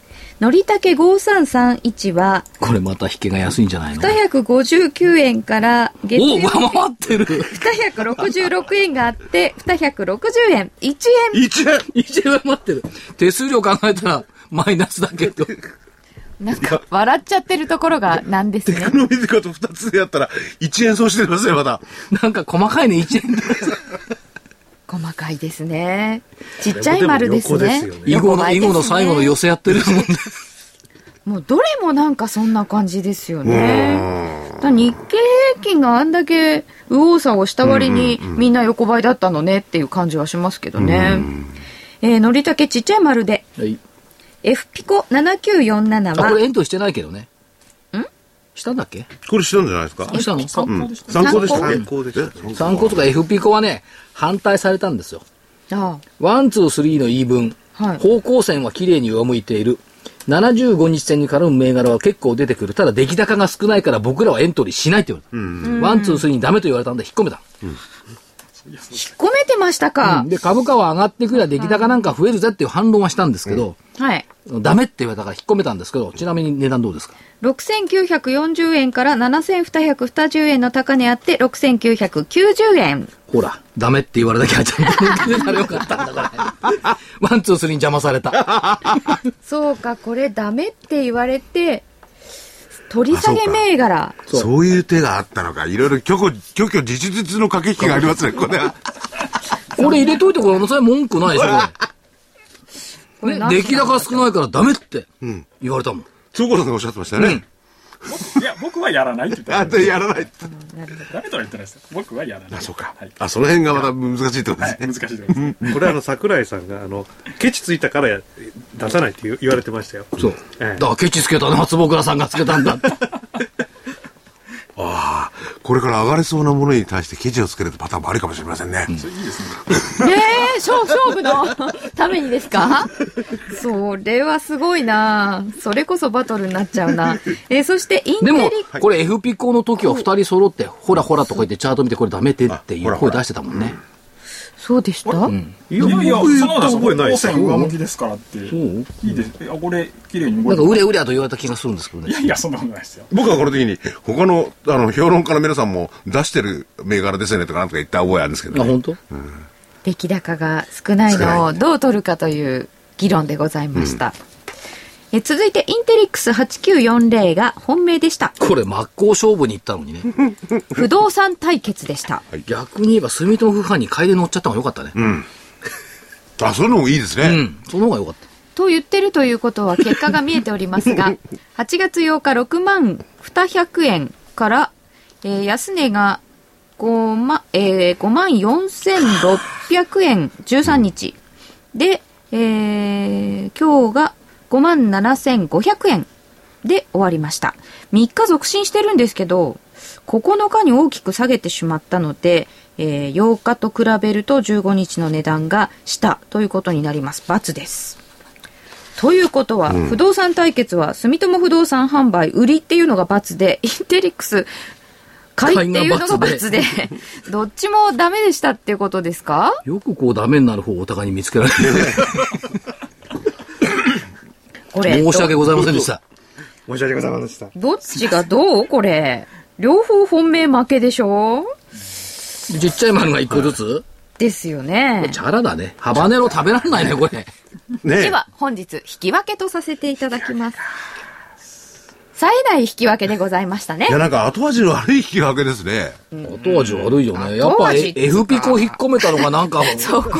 Speaker 1: のりたけ5331は、
Speaker 2: これまた引けが安いんじゃないの
Speaker 1: ？259円から月
Speaker 2: お
Speaker 1: 曜
Speaker 2: 上回ってる
Speaker 1: 266円があって、260円。1円。
Speaker 5: 1円
Speaker 2: 一円上回ってる。手数料考えたらマイナスだけど。
Speaker 1: なんか、笑っちゃってるところがなんですね
Speaker 5: テ。クノメディカと2つでやったら1円損してますねまだ
Speaker 2: なんか細かいね、1円で。
Speaker 1: 細かいですね。ちっちゃい丸ですね
Speaker 2: 囲碁の、囲碁の最後の寄せやってるもんね。
Speaker 1: もうどれもなんかそんな感じですよね。日経平均があんだけ右往左往した割にみんな横ばいだったのねっていう感じはしますけどね。えー、のりたけちっちゃい丸で、
Speaker 2: はい。
Speaker 1: F ピコ7947
Speaker 2: あ、こ
Speaker 1: は
Speaker 2: れエントしてないけどね。んしたんだっけ？
Speaker 5: これしたんじゃないですか？
Speaker 2: したの？
Speaker 3: 参考。でした、
Speaker 5: 参考でした
Speaker 1: 参
Speaker 4: 考でし
Speaker 2: 参考とか f ピコはね、反対されたんですよ。
Speaker 1: あ
Speaker 2: ワン、ツー、スリーの言い分。
Speaker 1: はい。
Speaker 2: 方向線は綺麗に上向いている。75日線に絡む銘柄は結構出てくる。ただ出来高が少ないから僕らはエントリーしないって言われた。ワン、ツー、スリーにダメと言われたんで引っ込めた。
Speaker 1: 引っ込めてましたか、
Speaker 2: うん。で、株価は上がってくりゃ出来高なんか増えるぜっていう反論はしたんですけど、
Speaker 1: はい。
Speaker 2: ダメって言われたから引っ込めたんですけど、ちなみに値段どうですか
Speaker 1: ？6940円から7220円の高値あって6990円。
Speaker 2: ほら、ダメって言われなきゃちゃんと抜けてたらよかったんだから。ワン、ツー、スリーに邪魔された。
Speaker 1: そうか、これダメって言われて、取り下げ銘柄。
Speaker 2: そう
Speaker 5: そういう手があったのかいろいろ虚虚虚虚実実の駆け引きがありますねこれは
Speaker 2: これ入れといてこれ、それ文句ないでしょ。ね、出来高少ないからダメって言われたもん。
Speaker 5: そうこさんがおっしゃってましたよね、
Speaker 3: いや僕はやらないって言って
Speaker 5: あ
Speaker 3: まし
Speaker 5: でやらない
Speaker 3: たダメとは言ってないです。よ僕はやらない。
Speaker 5: あそうか、
Speaker 3: はい、
Speaker 5: あその辺がまた難しいってことで
Speaker 3: はい、
Speaker 5: すね、
Speaker 3: 難しいところです。ね
Speaker 4: これあの桜井さんがあのケチついたからや出さないって言われてましたよ。
Speaker 2: そう。
Speaker 4: ええ。
Speaker 2: だからケチつけたのは坪倉さんがつけたんだって。
Speaker 5: ああこれから上がれそうなものに対してケチをつけるパターンもありかもしれませんね、
Speaker 3: それいいですね
Speaker 1: ええ勝勝負のためにですか？それはすごいな。それこそバトルになっちゃうな。えーそしてインテリ
Speaker 2: でも、これ F ピコの時は二人揃って、ほらほらとか言ってチャート見てこれダメってっていう声出してたもんね。
Speaker 1: そうでした、
Speaker 4: い
Speaker 3: いやいや
Speaker 4: 僕
Speaker 3: そんなこと
Speaker 4: 覚えないです
Speaker 3: 上向きですからって
Speaker 2: そう
Speaker 3: いいですあこれ綺麗に動
Speaker 2: ないんか
Speaker 3: て
Speaker 2: うれうれと言われた気がするんですけどね
Speaker 3: いや。いやそんなことないですよ
Speaker 5: 僕はこの時に他のあの評論家の皆さんも出してる銘柄ですよねとかなんとか言った覚えあるんですけ
Speaker 2: あ、
Speaker 5: ど、ね、
Speaker 2: 本当？
Speaker 1: 出来高が少ないのをどう取るかという議論でございました。え続いてインテリックス8940が本命でした。
Speaker 2: これ真っ向勝負に行ったのにね。
Speaker 1: 不動産対決でした。
Speaker 2: 逆に言えば住友不販に買いで乗っちゃった方が良かったね。
Speaker 5: あ、そういうのもいいですね。
Speaker 2: うん。その方が良かった。
Speaker 1: と言ってるということは結果が見えておりますが、8月8日6万200円から、えー安値が5万、えー、5万4600円13日。で、えー今日が5万7500円で終わりました。3日続伸してるんですけど、9日に大きく下げてしまったので、えー8日と比べると15日の値段が下ということになります。×です。ということは、不動産対決は住友不動産販売売りっていうのが×で、インテリックス買いっていうのが
Speaker 2: 買いが×
Speaker 1: で、どっちもダメでしたっていうことですか？
Speaker 2: よくこうダメになる方をお互いに見つけられて、
Speaker 1: これ。
Speaker 2: 申し訳ございませんでした。
Speaker 4: 申し訳ございませんでした。
Speaker 1: どっちがどう？これ。両方本命負けでしょ？
Speaker 2: ちっちゃい丸が一個ずつ？
Speaker 1: ですよね。
Speaker 2: チャラだね。ハバネロ食べられないね、これ。
Speaker 5: ね
Speaker 1: では、本日、引き分けとさせていただきます。冴えない引き分けでございましたね
Speaker 5: い。や、なんか後味の悪い引き分けですね。
Speaker 2: 後味悪いよね。やっぱ F ピコ引っ込めたのがなんか、
Speaker 1: そこ。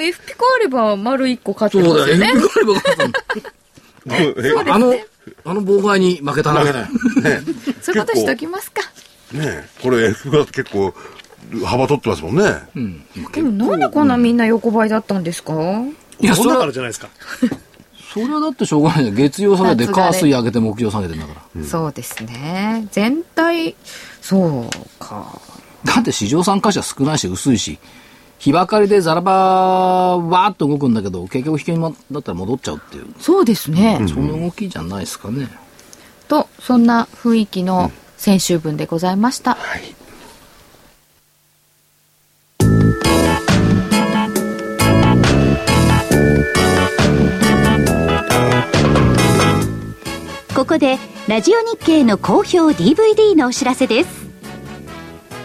Speaker 1: F ピコあれば丸1個勝って
Speaker 2: そうだよ。
Speaker 1: ますよ
Speaker 2: F
Speaker 1: ね
Speaker 2: ピ。コあれば勝ったの
Speaker 5: え
Speaker 2: あの、あの妨害に負けたな。
Speaker 5: 負けない。ね
Speaker 1: そういうことしときますか。
Speaker 5: ねこれ F が結構幅取ってますもんね。
Speaker 1: でもなんでこんなみんな横ばいだったんですか？
Speaker 2: いや、そ
Speaker 4: そんだからじゃないですか。
Speaker 2: それはだってしょうがないじゃん。月曜下げて、火水上げて、木曜下げてんだから。
Speaker 1: そうですね。全体、そうか。
Speaker 2: だって市場参加者少ないし、薄いし、日ばかりでザラバーわーっと動くんだけど、結局引けにだったら戻っちゃうっていう、
Speaker 1: そうですね。
Speaker 2: その動きじゃないですかね。
Speaker 1: と、そんな雰囲気の先週分でございました。
Speaker 6: ここでラジオ日経の好評 DVD のお知らせです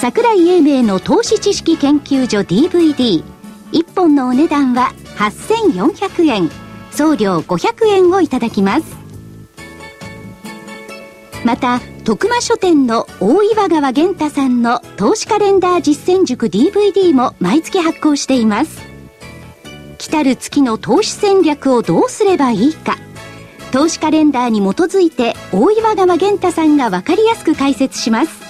Speaker 6: 桜井英明の投資知識研究所 DVD1 本のお値段は8400円。送料500円をいただきます。また徳間書店の大岩川源太さんの投資カレンダー実践塾 DVD も毎月発行しています。来たる月の投資戦略をどうすればいいか。投資カレンダーに基づいて大岩川源太さんが分かりやすく解説します。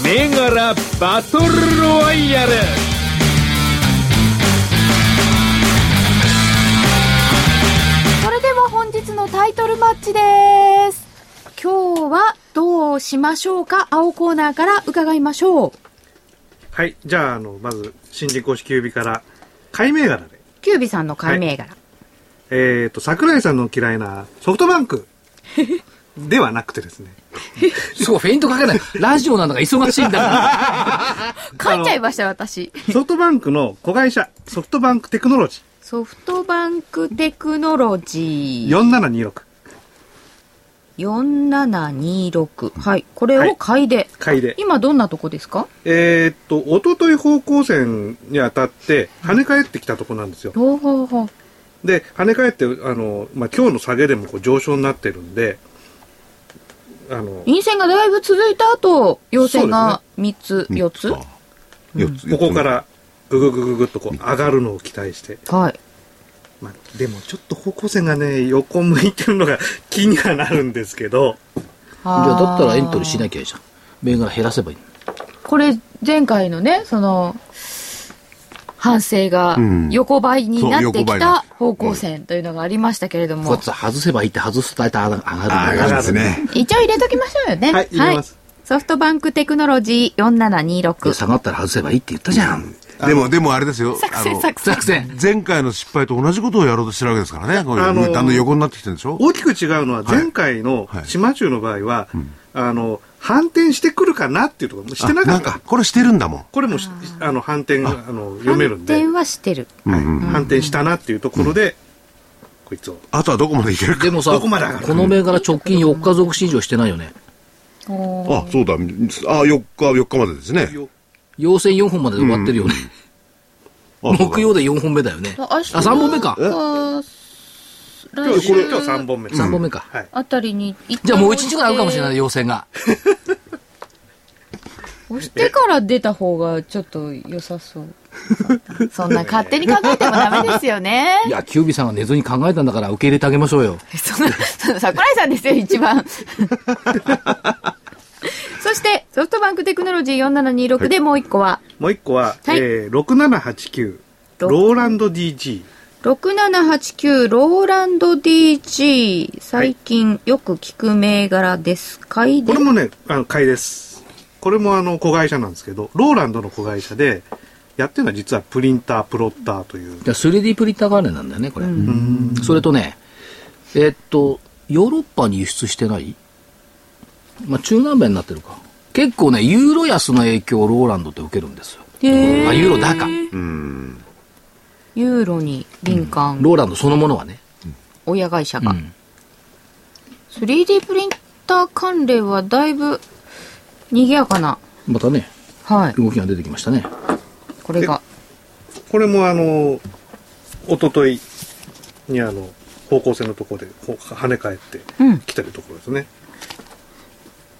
Speaker 7: 銘柄バトルロワイヤル
Speaker 1: それでは本日のタイトルマッチです。今日はどうしましょうか？青コーナーから伺いましょう。
Speaker 4: はい。じゃあ、あの、まず、新人公式キュービから、買い銘柄で。
Speaker 1: キュービさんの買い銘柄。
Speaker 4: えっ、と、桜井さんの嫌いなソフトバンク ではなくてですね。
Speaker 2: すごい、フェイントかけない。ラジオなんだから忙しいんだから。
Speaker 1: 書いちゃいました、私。
Speaker 4: ソフトバンクの子会社、ソフトバンクテクノロジ
Speaker 1: ソフトバンクテクノロジ
Speaker 4: ー
Speaker 1: ー
Speaker 4: 4726。
Speaker 1: 4726。はい。これを買いで。
Speaker 4: 買いで。
Speaker 1: 今どんなとこですか？
Speaker 4: えーっと、おととい方向線に当たって、跳ね返ってきたとこなんですよ。
Speaker 1: ほうほうほう。
Speaker 4: で、跳ね返って、あの、まあ、今日の下げでもこう上昇になってるんで、あの、
Speaker 1: 陰線がだいぶ続いた後、陽線が3つ、4つ
Speaker 5: か四つ？
Speaker 4: ここからぐぐぐぐぐっとこう上がるのを期待して。
Speaker 1: はい。
Speaker 4: まあ、でもちょっと方向線がね、横向いてるのが気にはなるんですけど、
Speaker 2: じゃあだったらエントリーしなきゃいいじゃん。銘柄減らせばいい。
Speaker 1: これ前回のねその反省が
Speaker 5: ん。
Speaker 1: 横ばいになってきた方向線というのがありましたけれども。
Speaker 2: こうやって外せばいいって外すと大体上がる
Speaker 5: 上がるんですね。
Speaker 1: 一応入れときましょうよね。
Speaker 4: はい入れます。
Speaker 1: ソフトバンクテクノロジー
Speaker 2: で
Speaker 1: 4726
Speaker 2: 下がったら外せばいいって言ったじゃん。
Speaker 5: でも、でもあれですよ。
Speaker 1: 作戦作戦。
Speaker 2: 作戦。
Speaker 5: 前回の失敗と同じことをやろうとしてるわけですからね。
Speaker 4: あのー
Speaker 5: だんだん横になってきてるんでしょ。
Speaker 4: 大きく違うのは前回の
Speaker 5: はい。
Speaker 4: 島中の場合は、あの反転してくるかなっていうところもしてなかった
Speaker 5: あんか、これしてるんだもん。
Speaker 4: これもしあの反転あの読めるんで、
Speaker 1: 反転はしてる
Speaker 4: はい反転したなっていうところで、こいつを
Speaker 5: あとはどこまでいけるか。
Speaker 2: でもさ、
Speaker 4: どこ
Speaker 2: の銘柄直近4日続伸上してないよね。
Speaker 5: あ、そうだ。あ、4日、4日までですね。
Speaker 2: 陽線4本までで終わってるよね。木曜で4本目だよね。あ、
Speaker 1: 明日
Speaker 2: 3本目か。
Speaker 4: 今
Speaker 1: 来週
Speaker 4: 日これ今日3本目
Speaker 2: 3本目か。
Speaker 4: はい。
Speaker 1: あたりに
Speaker 2: じゃあもう1日ぐらいあるかもしれない、陽線が。
Speaker 1: 押してから出た方がちょっと良さそう。そんな勝手に考えてもダメですよね。
Speaker 2: いや、キュービさんが寝ずに考えたんだから受け入れてあげましょうよ。
Speaker 1: そんな、桜井さんですよ、一番。そして、ソフトバンクテクノロジー4726でもう一個は、
Speaker 4: もう一個は、
Speaker 1: はい。
Speaker 4: えー、6789ローランド DG
Speaker 1: 6789ローランド DG。最近よく聞く銘柄です。買いで
Speaker 4: これ。もねあの買いですこれもあの子会社なんですけどローランドの子会社でやってるのは実はプリンタープロッターという
Speaker 2: じゃあ 3D プリンター関連なんだよね、これ。それとね、えっと、ヨーロッパに輸出してない？まあ、中南米になってるか。結構ね、ユーロ安の影響をローランドって受けるんですよ。あ、ユーロ高。
Speaker 1: ユーロに敏感、
Speaker 2: ローランドそのものはね。
Speaker 1: 親会社が。
Speaker 2: うん。
Speaker 1: 3D プリンター関連はだいぶ賑やかな。
Speaker 2: またね、
Speaker 1: はい。
Speaker 2: 動きが出てきましたね。
Speaker 1: これが。
Speaker 4: これもあの一昨日にあの方向性のところでこう跳ね返って
Speaker 1: うん。
Speaker 4: きてるところですね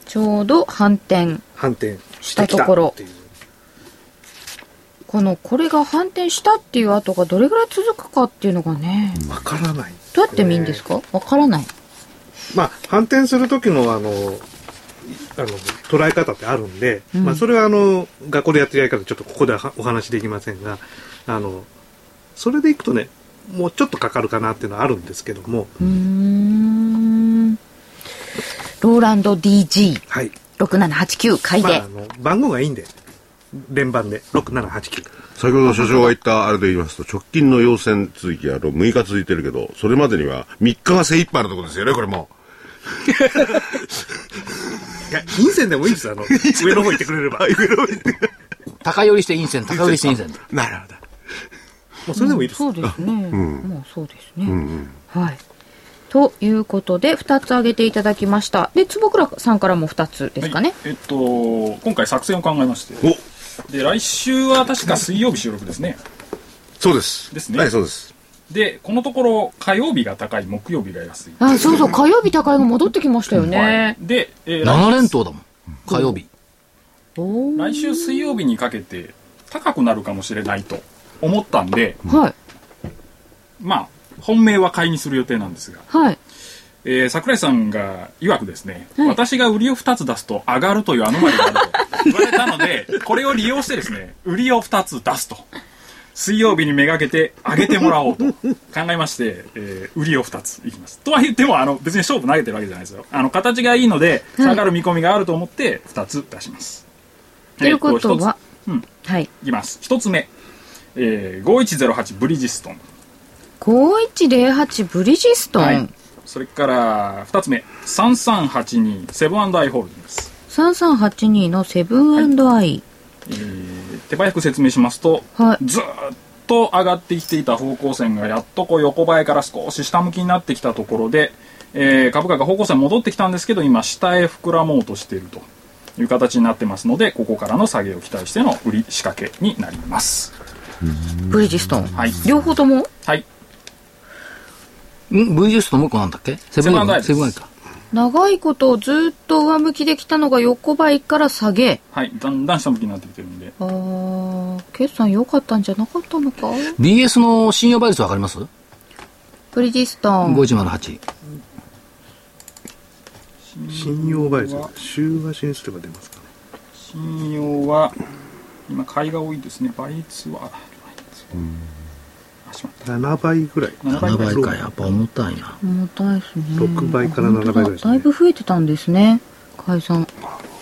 Speaker 1: ちょうど反転。
Speaker 4: 反転
Speaker 1: したところ
Speaker 4: っていう
Speaker 1: この、これが反転したっていう後がどれぐらい続くかっていうのがね、
Speaker 4: わからない。
Speaker 1: どうやって見るんですか？わからない。
Speaker 4: まあ反転する時のあのあの捉え方ってあるんで、
Speaker 1: うん。
Speaker 4: まあ、それはあの学校でやってるやり方ちょっとここではお話できませんがあのそれでいくとねもうちょっとかかるかなっていうのはあるんですけども。
Speaker 1: う。ローランド DG6789
Speaker 4: はい、
Speaker 1: 買いで。
Speaker 4: まあ、あの番号がいいんで連番で6789
Speaker 5: 先ほど所長が言ったあれで言いますと、直近の陽線続きは6日続いてるけど、それまでには3日が精一杯のところですよね、これも。
Speaker 4: いや陰線でもいいですあの上の方行ってくれればも
Speaker 2: 高寄りして陰線、高寄りして陰線。
Speaker 5: なるほど。
Speaker 4: うそれでもいいです
Speaker 1: そうですね。もうそうですね。はい。ということで、2つ挙げていただきました。で、坪倉さんからも2つですかね。
Speaker 3: はいえっと今回作戦を考えまして
Speaker 5: お
Speaker 3: で来週は確か水曜日収録ですね
Speaker 5: そうです。
Speaker 3: ですね
Speaker 5: はい、そうです。
Speaker 3: でこのところ火曜日が高い木曜日が安い
Speaker 1: あ、そうそう、火曜日高いが戻ってきましたよ
Speaker 3: は
Speaker 1: ね
Speaker 3: い。で、えー
Speaker 2: 7連投だもん。火曜日。
Speaker 1: おー
Speaker 3: 来週水曜日にかけて高くなるかもしれないと思ったんで
Speaker 1: はい。
Speaker 3: まあ本命は買いにする予定なんですが、
Speaker 1: はい。
Speaker 3: えー桜井さんが曰くですね、
Speaker 1: はい
Speaker 3: 私が売りを2つ出すと上がるというアノマリがあると言われたのでこれを利用してですね売りを2つ出すと。水曜日にめがけて上げてもらおうと。考えまして、えー売りを2ついきます。とは言ってもあの別に勝負投げてるわけじゃないですよ。あの形がいいので下がる見込みがあると思って2つ出します、
Speaker 1: ということは、
Speaker 3: えーと一つうん。
Speaker 1: はい。
Speaker 3: いきます。1つ目、えー5108ブリヂストン。
Speaker 1: 5108ブリヂストン。
Speaker 3: はい。それから2つ目。3382セブンアイ・ホールディングス
Speaker 1: 3382のセブンアイ。
Speaker 3: えー手早く説明しますと、
Speaker 1: はい。
Speaker 3: ずーっと上がってきていた方向線がやっとこう横ばいから少し下向きになってきたところで、えー株価が方向線戻ってきたんですけど今下へ膨らもうとしているという形になってますのでここからの下げを期待しての売り仕掛けになります。
Speaker 1: ブリヂストン。
Speaker 3: はい。
Speaker 1: 両方とも？
Speaker 3: はい。
Speaker 2: ん ?V ジュースともう一個なんだっけ？セブンアイか。
Speaker 1: 長いことずっと上向きできたのが横ばいから下げ。
Speaker 3: はいだんだん下向きになってきてるんで
Speaker 1: あー、決算良かったんじゃなかったのか
Speaker 2: ？BS の信用倍率わかります？
Speaker 1: ブリヂストン。
Speaker 2: ?5108。
Speaker 4: 信用倍率週足にすれば出ますかね
Speaker 3: 信用は今買いが多いですね倍率はあ倍率はあしまった
Speaker 4: 7倍ぐらい。
Speaker 3: 7
Speaker 2: 7倍
Speaker 3: ぐ
Speaker 2: からやっぱ重たいな。
Speaker 8: 重たいですね。
Speaker 4: 6倍から7倍ぐらいですね。
Speaker 8: だいぶ増えてたんですね。解散。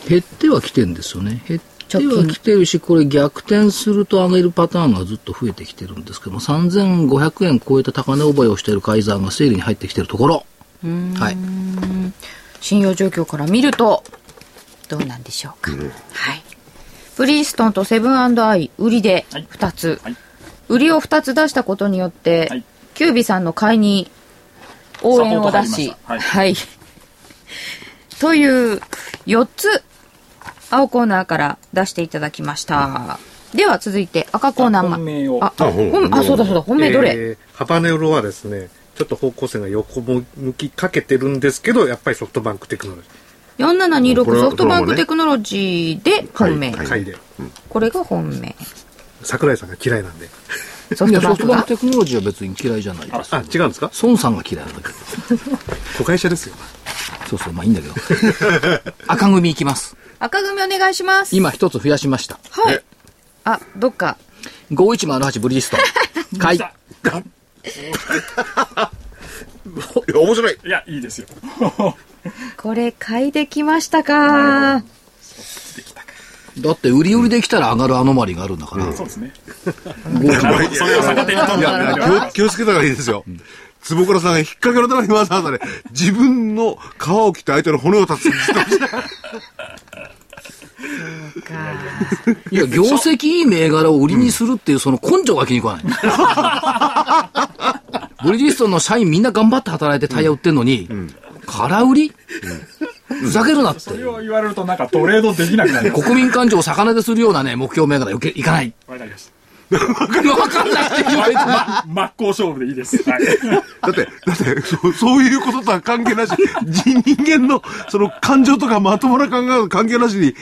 Speaker 2: 減ってはきてるんですよね。減ってはきてるし、これ逆転すると上げるパターンがずっと増えてきてるんですけども、3500円超えた高値覚えをしている改ざんが整理に入ってきてるところ。はい。
Speaker 1: 信用状況から見るとどうなんでしょうか、はい。ブリーストンとセブンアイ売りで
Speaker 3: はい。
Speaker 1: 2つ、
Speaker 3: はい
Speaker 1: 売りを2つ出したことによって、
Speaker 3: はい。
Speaker 1: キュービさんの買いに応援を出し
Speaker 3: はい。
Speaker 1: はい、という4つ青コーナーから出していただきました、では続いて赤コーナーまあ
Speaker 5: あ本
Speaker 1: 本あそうだそうだ本命どれ、
Speaker 4: えーハバネロはですねちょっと方向性が横向きかけてるんですけどやっぱりソフトバンクテクノロジ
Speaker 1: 4726
Speaker 5: これは
Speaker 1: ソフトバンクテクノロジーで本命、
Speaker 5: はい
Speaker 4: ー買い。で
Speaker 1: これが本命
Speaker 4: 桜井さんが嫌いなんで
Speaker 1: ソフ
Speaker 2: いやソフトバン
Speaker 1: トバンクが
Speaker 2: クテクノロジーは別に嫌いじゃないです。
Speaker 4: あ違うんですか？
Speaker 2: 孫さんが嫌いなんだけど。
Speaker 4: 子会社ですよ
Speaker 2: そうそう、まあいいんだけど。赤組いきます。
Speaker 1: 赤組お願いします
Speaker 2: 今一つ増やしました。
Speaker 1: はいあどっか
Speaker 2: 5108ブリヂストン。買い。
Speaker 3: さ
Speaker 5: いや面白い
Speaker 3: いやいいですよ
Speaker 1: これ買いできましたか
Speaker 2: だって売り売りできたら上がるアノマリがあるんだから。
Speaker 3: そうですね。
Speaker 2: 5
Speaker 3: それを逆手に取
Speaker 5: い
Speaker 3: る
Speaker 5: や気を気をつけた方がいいですよ。坪倉さん。が引っ掛けのためにわざわざね自分の皮を切って相手の骨を断つ。って言ってました
Speaker 2: いや、業績いい銘柄を売りにするっていうその根性が気に食わない。ブリヂストンの社員みんな頑張って働いてタイヤ売ってんのに、空売り、ふざけるなって。
Speaker 3: そ。れを言われるとなんかトレードできなくなる。
Speaker 2: 国民感情を逆なでするようなね、目標銘柄いかない。
Speaker 3: わかりました。
Speaker 2: わかんないって言われても。
Speaker 3: ま真っ向勝負でいいです。はい。
Speaker 5: だって、だって、そうそういうこととは関係なし、人人間の、その感情とかまともな考えは関係なしに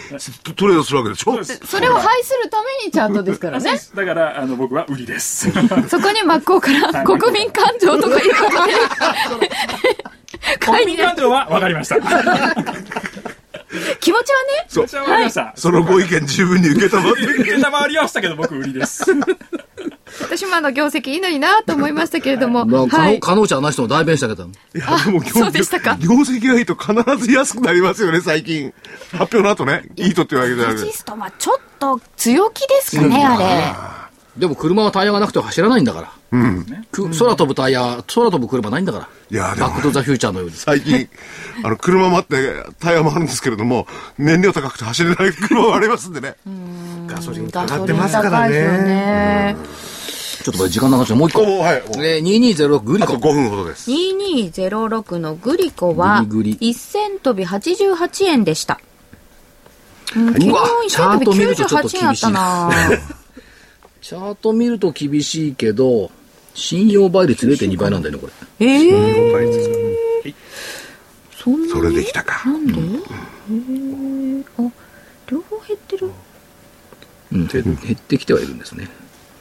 Speaker 5: トトレードするわけでしょ？
Speaker 1: それを排するためにチャートですからね。
Speaker 3: だからあの僕は売りです。
Speaker 1: そこに真っ向から国民感情とかいうことで
Speaker 3: 国民感情は分かりました。
Speaker 1: 気持ちはね。
Speaker 3: そちらは分かりました。
Speaker 5: そのご意見十分に受けたまって。る。
Speaker 3: 受けたまわりましたけど僕売りです。
Speaker 1: 私もあの業績いいのになと思いましたけれども、
Speaker 2: まあ、
Speaker 1: はい。
Speaker 2: かのうちゃんの人も代弁したけど。
Speaker 5: いや、でも業
Speaker 1: そうでしたか。
Speaker 5: 業績がいいと必ず安くなりますよね、最近。発表の後ね。いいとっていうわけじゃなくて。
Speaker 1: シストはちょっと強気ですかね、あ
Speaker 2: でも車はタイヤがなくては走らないんだから。く空飛ぶタイヤ、空飛ぶ車ないんだから。
Speaker 5: いや
Speaker 2: バックトゥザフューチャーのように。
Speaker 5: 最近、あの、車待って、タイヤもあるんですけれども、燃料高くて走れない車もありますんでね。
Speaker 4: ガソリン
Speaker 1: れ。
Speaker 4: かかってますからね
Speaker 1: ね。
Speaker 2: ちょっとこれ時間長くてもう一個。
Speaker 5: おはい。
Speaker 2: えー、2206グリ
Speaker 5: あと
Speaker 2: コ。
Speaker 5: 5分ほどです。
Speaker 1: 2206のグリコは、
Speaker 2: グリグリ
Speaker 1: 1000飛び88円でした。うん昨日
Speaker 2: うわ
Speaker 1: 1000飛び
Speaker 2: チャート見るとちょっと
Speaker 1: 98円あったな
Speaker 2: チャート見ると厳しいけど、信用倍率0.2倍なんだよね、これ。
Speaker 1: ええ
Speaker 4: 倍率ですか
Speaker 1: そんな
Speaker 5: それできたか。
Speaker 1: なんで、へえあ両方減ってる？
Speaker 2: うん、減減ってきてはいるんですね。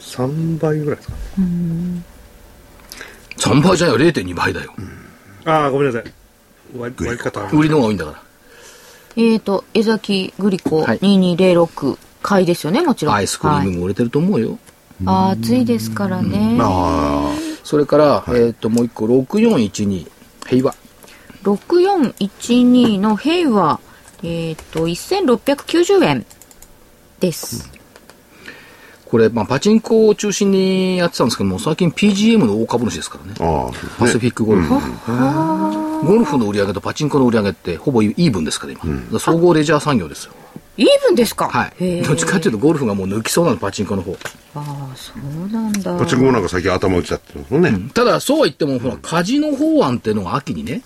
Speaker 4: 3倍ぐらいですか。
Speaker 2: 3倍じゃないよ、0.2倍だよ。
Speaker 4: ああごめんなさい。割割り方。
Speaker 2: 売りの方が多いんだから。
Speaker 1: えーと江崎グリコ
Speaker 2: はい。
Speaker 1: 2206買いですよねもちろん
Speaker 2: アイスクリームも売れてると思うよ。
Speaker 1: はい、暑いですからね、
Speaker 5: あ
Speaker 2: それから、えっ、と、もう一個、6412、平和。
Speaker 1: 6412の平和えっ、と1690円です、
Speaker 2: これ、まあ、パチンコを中心にやってたんですけども、最近 PGM の大株主ですからね。
Speaker 5: あ。あ
Speaker 2: パシ。フィックゴルフ。ゴルフの売り上げとパチンコの売り上げってほぼイーブンですから、今。だから総合レジャー産業ですよ。
Speaker 1: イーブンですか？
Speaker 2: はい。どっちかっていうとゴルフがもう抜きそうなの、パチンコの方。
Speaker 1: ああそうなんだ
Speaker 5: パチンコもなんか最近頭打ちだってますもんね。
Speaker 2: ただ、そうは言っても、ほら、カジノ法案っていうのが秋にね、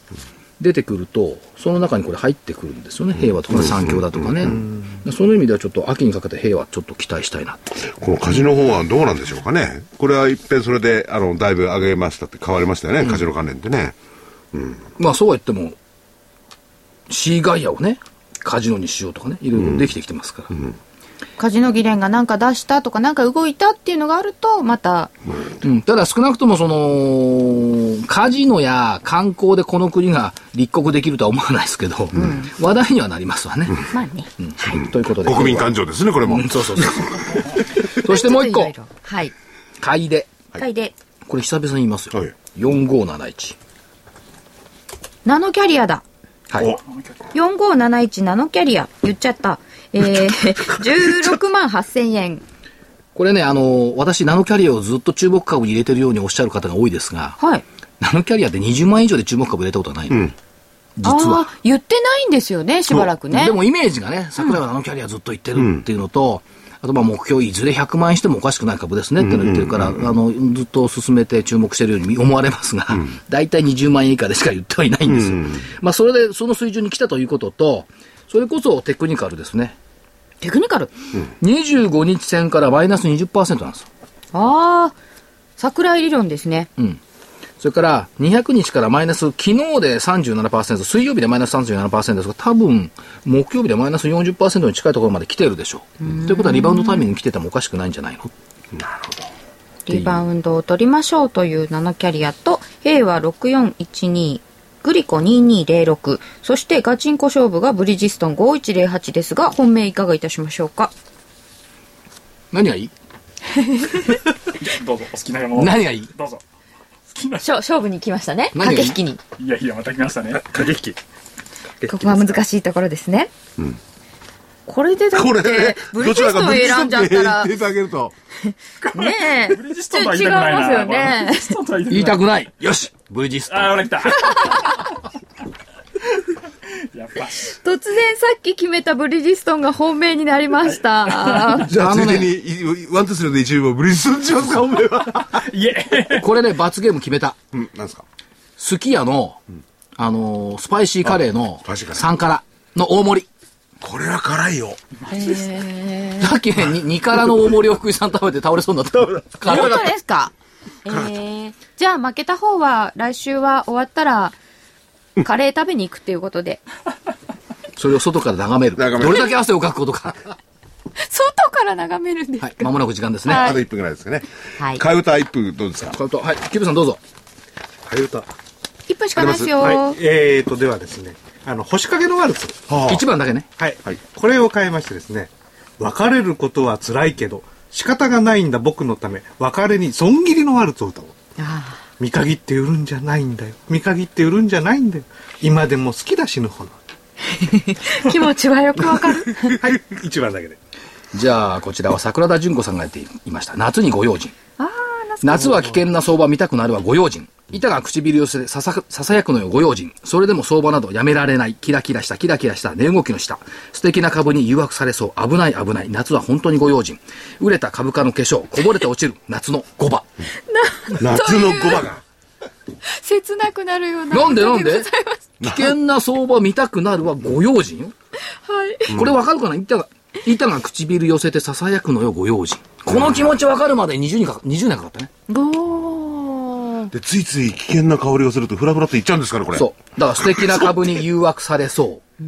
Speaker 2: 出てくると、その中にこれ入ってくるんですよね。平和とか産業だとかね。その意味ではちょっと秋にかけて平和ちょっと期待したいなって。
Speaker 5: このカジノ法案どうなんでしょうかね。これは一遍それで、あの、だいぶ上げましたって変わりましたよね、カジノ関連ってね。
Speaker 2: まあそうは言っても、シーガイアをね、カジノにしようとかね、いろいろできてきてますから。
Speaker 1: カジノ議連が何か出したとか何か動いたっていうのがあるとまた
Speaker 2: うん、ただ少なくともその、カジノや観光でこの国が立国できるとは思わないですけど、話題にはなりますわね。
Speaker 6: まあね。
Speaker 2: うんはい、ということで。
Speaker 5: 国民感情ですね、これも。
Speaker 2: うんそうそうそう。そしてもう一個
Speaker 1: はい。
Speaker 2: 買いで。
Speaker 1: 買いで、
Speaker 2: これ久々に言いますよ。
Speaker 5: はい
Speaker 2: 4571。
Speaker 1: ナノキャリアだ。
Speaker 2: はい。
Speaker 1: 4571ナノキャリア。言っちゃった。えー、16万8000円。
Speaker 2: これね、あの、私、ナノキャリアをずっと注目株に入れてるようにおっしゃる方が多いですが、
Speaker 1: はい。
Speaker 2: ナノキャリアって20万円以上で注目株入れたことはないの。実は。
Speaker 1: 言ってないんですよね、しばらくね。
Speaker 2: でもイメージがね、桜井はナノキャリアずっと言ってるっていうのと、あとまあ目標いずれ100万円してもおかしくない株ですねって言ってるから、あの、ずっと進めて注目してるように思われますが、大体20万円以下でしか言ってはいないんですよ。まあそれでその水準に来たということと、それこそテクニカルですね。
Speaker 1: テクニカル
Speaker 2: ？25日線からマイナス20%なんですよ。
Speaker 1: ああ、桜井理論ですね。
Speaker 2: それから200日からマイナス、昨日で37%、水曜日でマイナス37%ですが、多分、木曜日でマイナス40%に近いところまで来てるでしょう。ということはリバウンドタイミングに来ててもおかしくないんじゃないの？
Speaker 1: リバウンドを取りましょうというナノキャリアと、平和6412、グリコ2206、そしてガチンコ勝負がブリヂストン5108ですが、本命いかがいたしましょうか？
Speaker 2: 何がいい？
Speaker 3: どうぞ、お好きな山を。
Speaker 2: 何がいい？
Speaker 3: どうぞ。好きな。
Speaker 1: 勝勝負に来ましたね。駆け引きに。
Speaker 3: いやいや、また来ましたね。
Speaker 4: 駆け引き。
Speaker 1: ここは難しいところですね。これでだっ
Speaker 5: これ
Speaker 1: て、ブリヂストンを選んじゃったら、
Speaker 5: 言ってあげると。
Speaker 1: ねえ、
Speaker 3: ブリヂストンとは言いたくないな。
Speaker 1: 違いますよね
Speaker 3: ブリヂストンとは
Speaker 2: 言い
Speaker 3: 言いたく
Speaker 2: たくない。よしブリヂストン。
Speaker 3: あー、俺来た。
Speaker 1: 突然さっき決めたブリヂストンが本命になりました。
Speaker 5: じゃあ、
Speaker 2: あのね
Speaker 5: ついでに、いワン、ツー、スリーで一部ブリヂストンしますか、お前は。
Speaker 3: いえ。
Speaker 2: これね、罰ゲーム決めた。
Speaker 5: うん、なんですか？
Speaker 2: すき家の、あのースパイシーカレーの
Speaker 5: スパイシーカレー
Speaker 2: 3辛の大盛り。
Speaker 5: これは辛いよ。
Speaker 2: さっきね、に2辛の大盛りを福井さん食べて倒れそうになった。辛
Speaker 1: 本
Speaker 2: かっ
Speaker 1: 当ですか？えー、じゃあ負けた方は来週は終わったら、カレー食べに行くっていうことで。
Speaker 2: たそれを外から眺める。
Speaker 5: 眺める
Speaker 2: どれだけ汗をかくことか。
Speaker 1: 外から眺めるんですか？
Speaker 2: はい、間もなく時間ですね。
Speaker 1: はい
Speaker 5: あと1分ぐらいですかね。
Speaker 1: はい
Speaker 5: 替え歌1分どうですか？
Speaker 2: これとはい、キブさんどうぞ。
Speaker 4: 替え歌。
Speaker 1: 1分しかないですよ。
Speaker 4: はい。えーと、ではですね、あの、星影のワルツ。
Speaker 5: は
Speaker 2: 1番だけね。
Speaker 4: はい。
Speaker 5: はい
Speaker 4: これを変えましてですね、別れることは辛いけど、仕方がないんだ僕のため、別れに損切りのワルツを歌おう。
Speaker 1: あ
Speaker 4: 見限って売るんじゃないんだよ。見限って売るんじゃないんだよ。今でも好きだ死ぬほど。
Speaker 1: ー 気持ちはよくわかる。
Speaker 4: はい。一番だけで。
Speaker 2: じゃあ、こちらは桜田淳子さんがやっていました。夏にご用心。
Speaker 1: ああ、
Speaker 2: 夏は危険な相場見たくなるはご用心。板が唇寄せでささささやくのよご用心。それでも相場などやめられない。キラキラしたキラキラした値動きの下。素敵な株に誘惑されそう。危ない危ない。夏は本当にご用心。売れた株価の化粧。こぼれて落ちる。夏の5番。
Speaker 5: 夏の5番が。
Speaker 1: 切なくなるような。
Speaker 2: なんでなんで？危険な相場見たくなるはご用心よ。
Speaker 1: はい。
Speaker 2: これわかるかな？板が、板が唇寄せてささやくのよご用心。この気持ちわかるまで20年かか20年かかったね。
Speaker 1: おー。
Speaker 5: で、ついつい危険な香りがするとフラフラっていっちゃうんですから、これ。
Speaker 2: そう。だから素敵な株に誘惑されそう。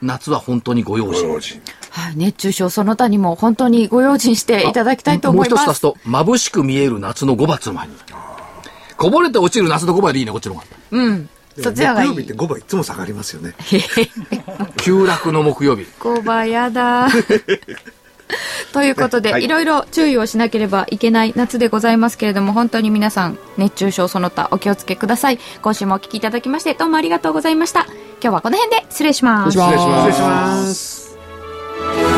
Speaker 2: 夏は本当にご用心。
Speaker 5: ご心
Speaker 1: はい、熱中症その他にも本当にご用心していただきたいと思います。
Speaker 2: もう一つ足すと、眩しく見える夏の5番つまり。こぼれて落ちる夏の5番でいいね、こっちの方が。
Speaker 1: うん。そちらがいい
Speaker 4: 木曜日って。5番いつも下がりますよね。
Speaker 2: 急落の木曜日。
Speaker 1: 小林だ。ということで、
Speaker 4: はい
Speaker 1: いろいろ注意をしなければいけない夏でございますけれども、本当に皆さん、熱中症その他お気をつけください。今週もお聞きいただきまして、どうもありがとうございました。今日はこの辺で失礼します。
Speaker 2: 失礼します
Speaker 4: 失礼します。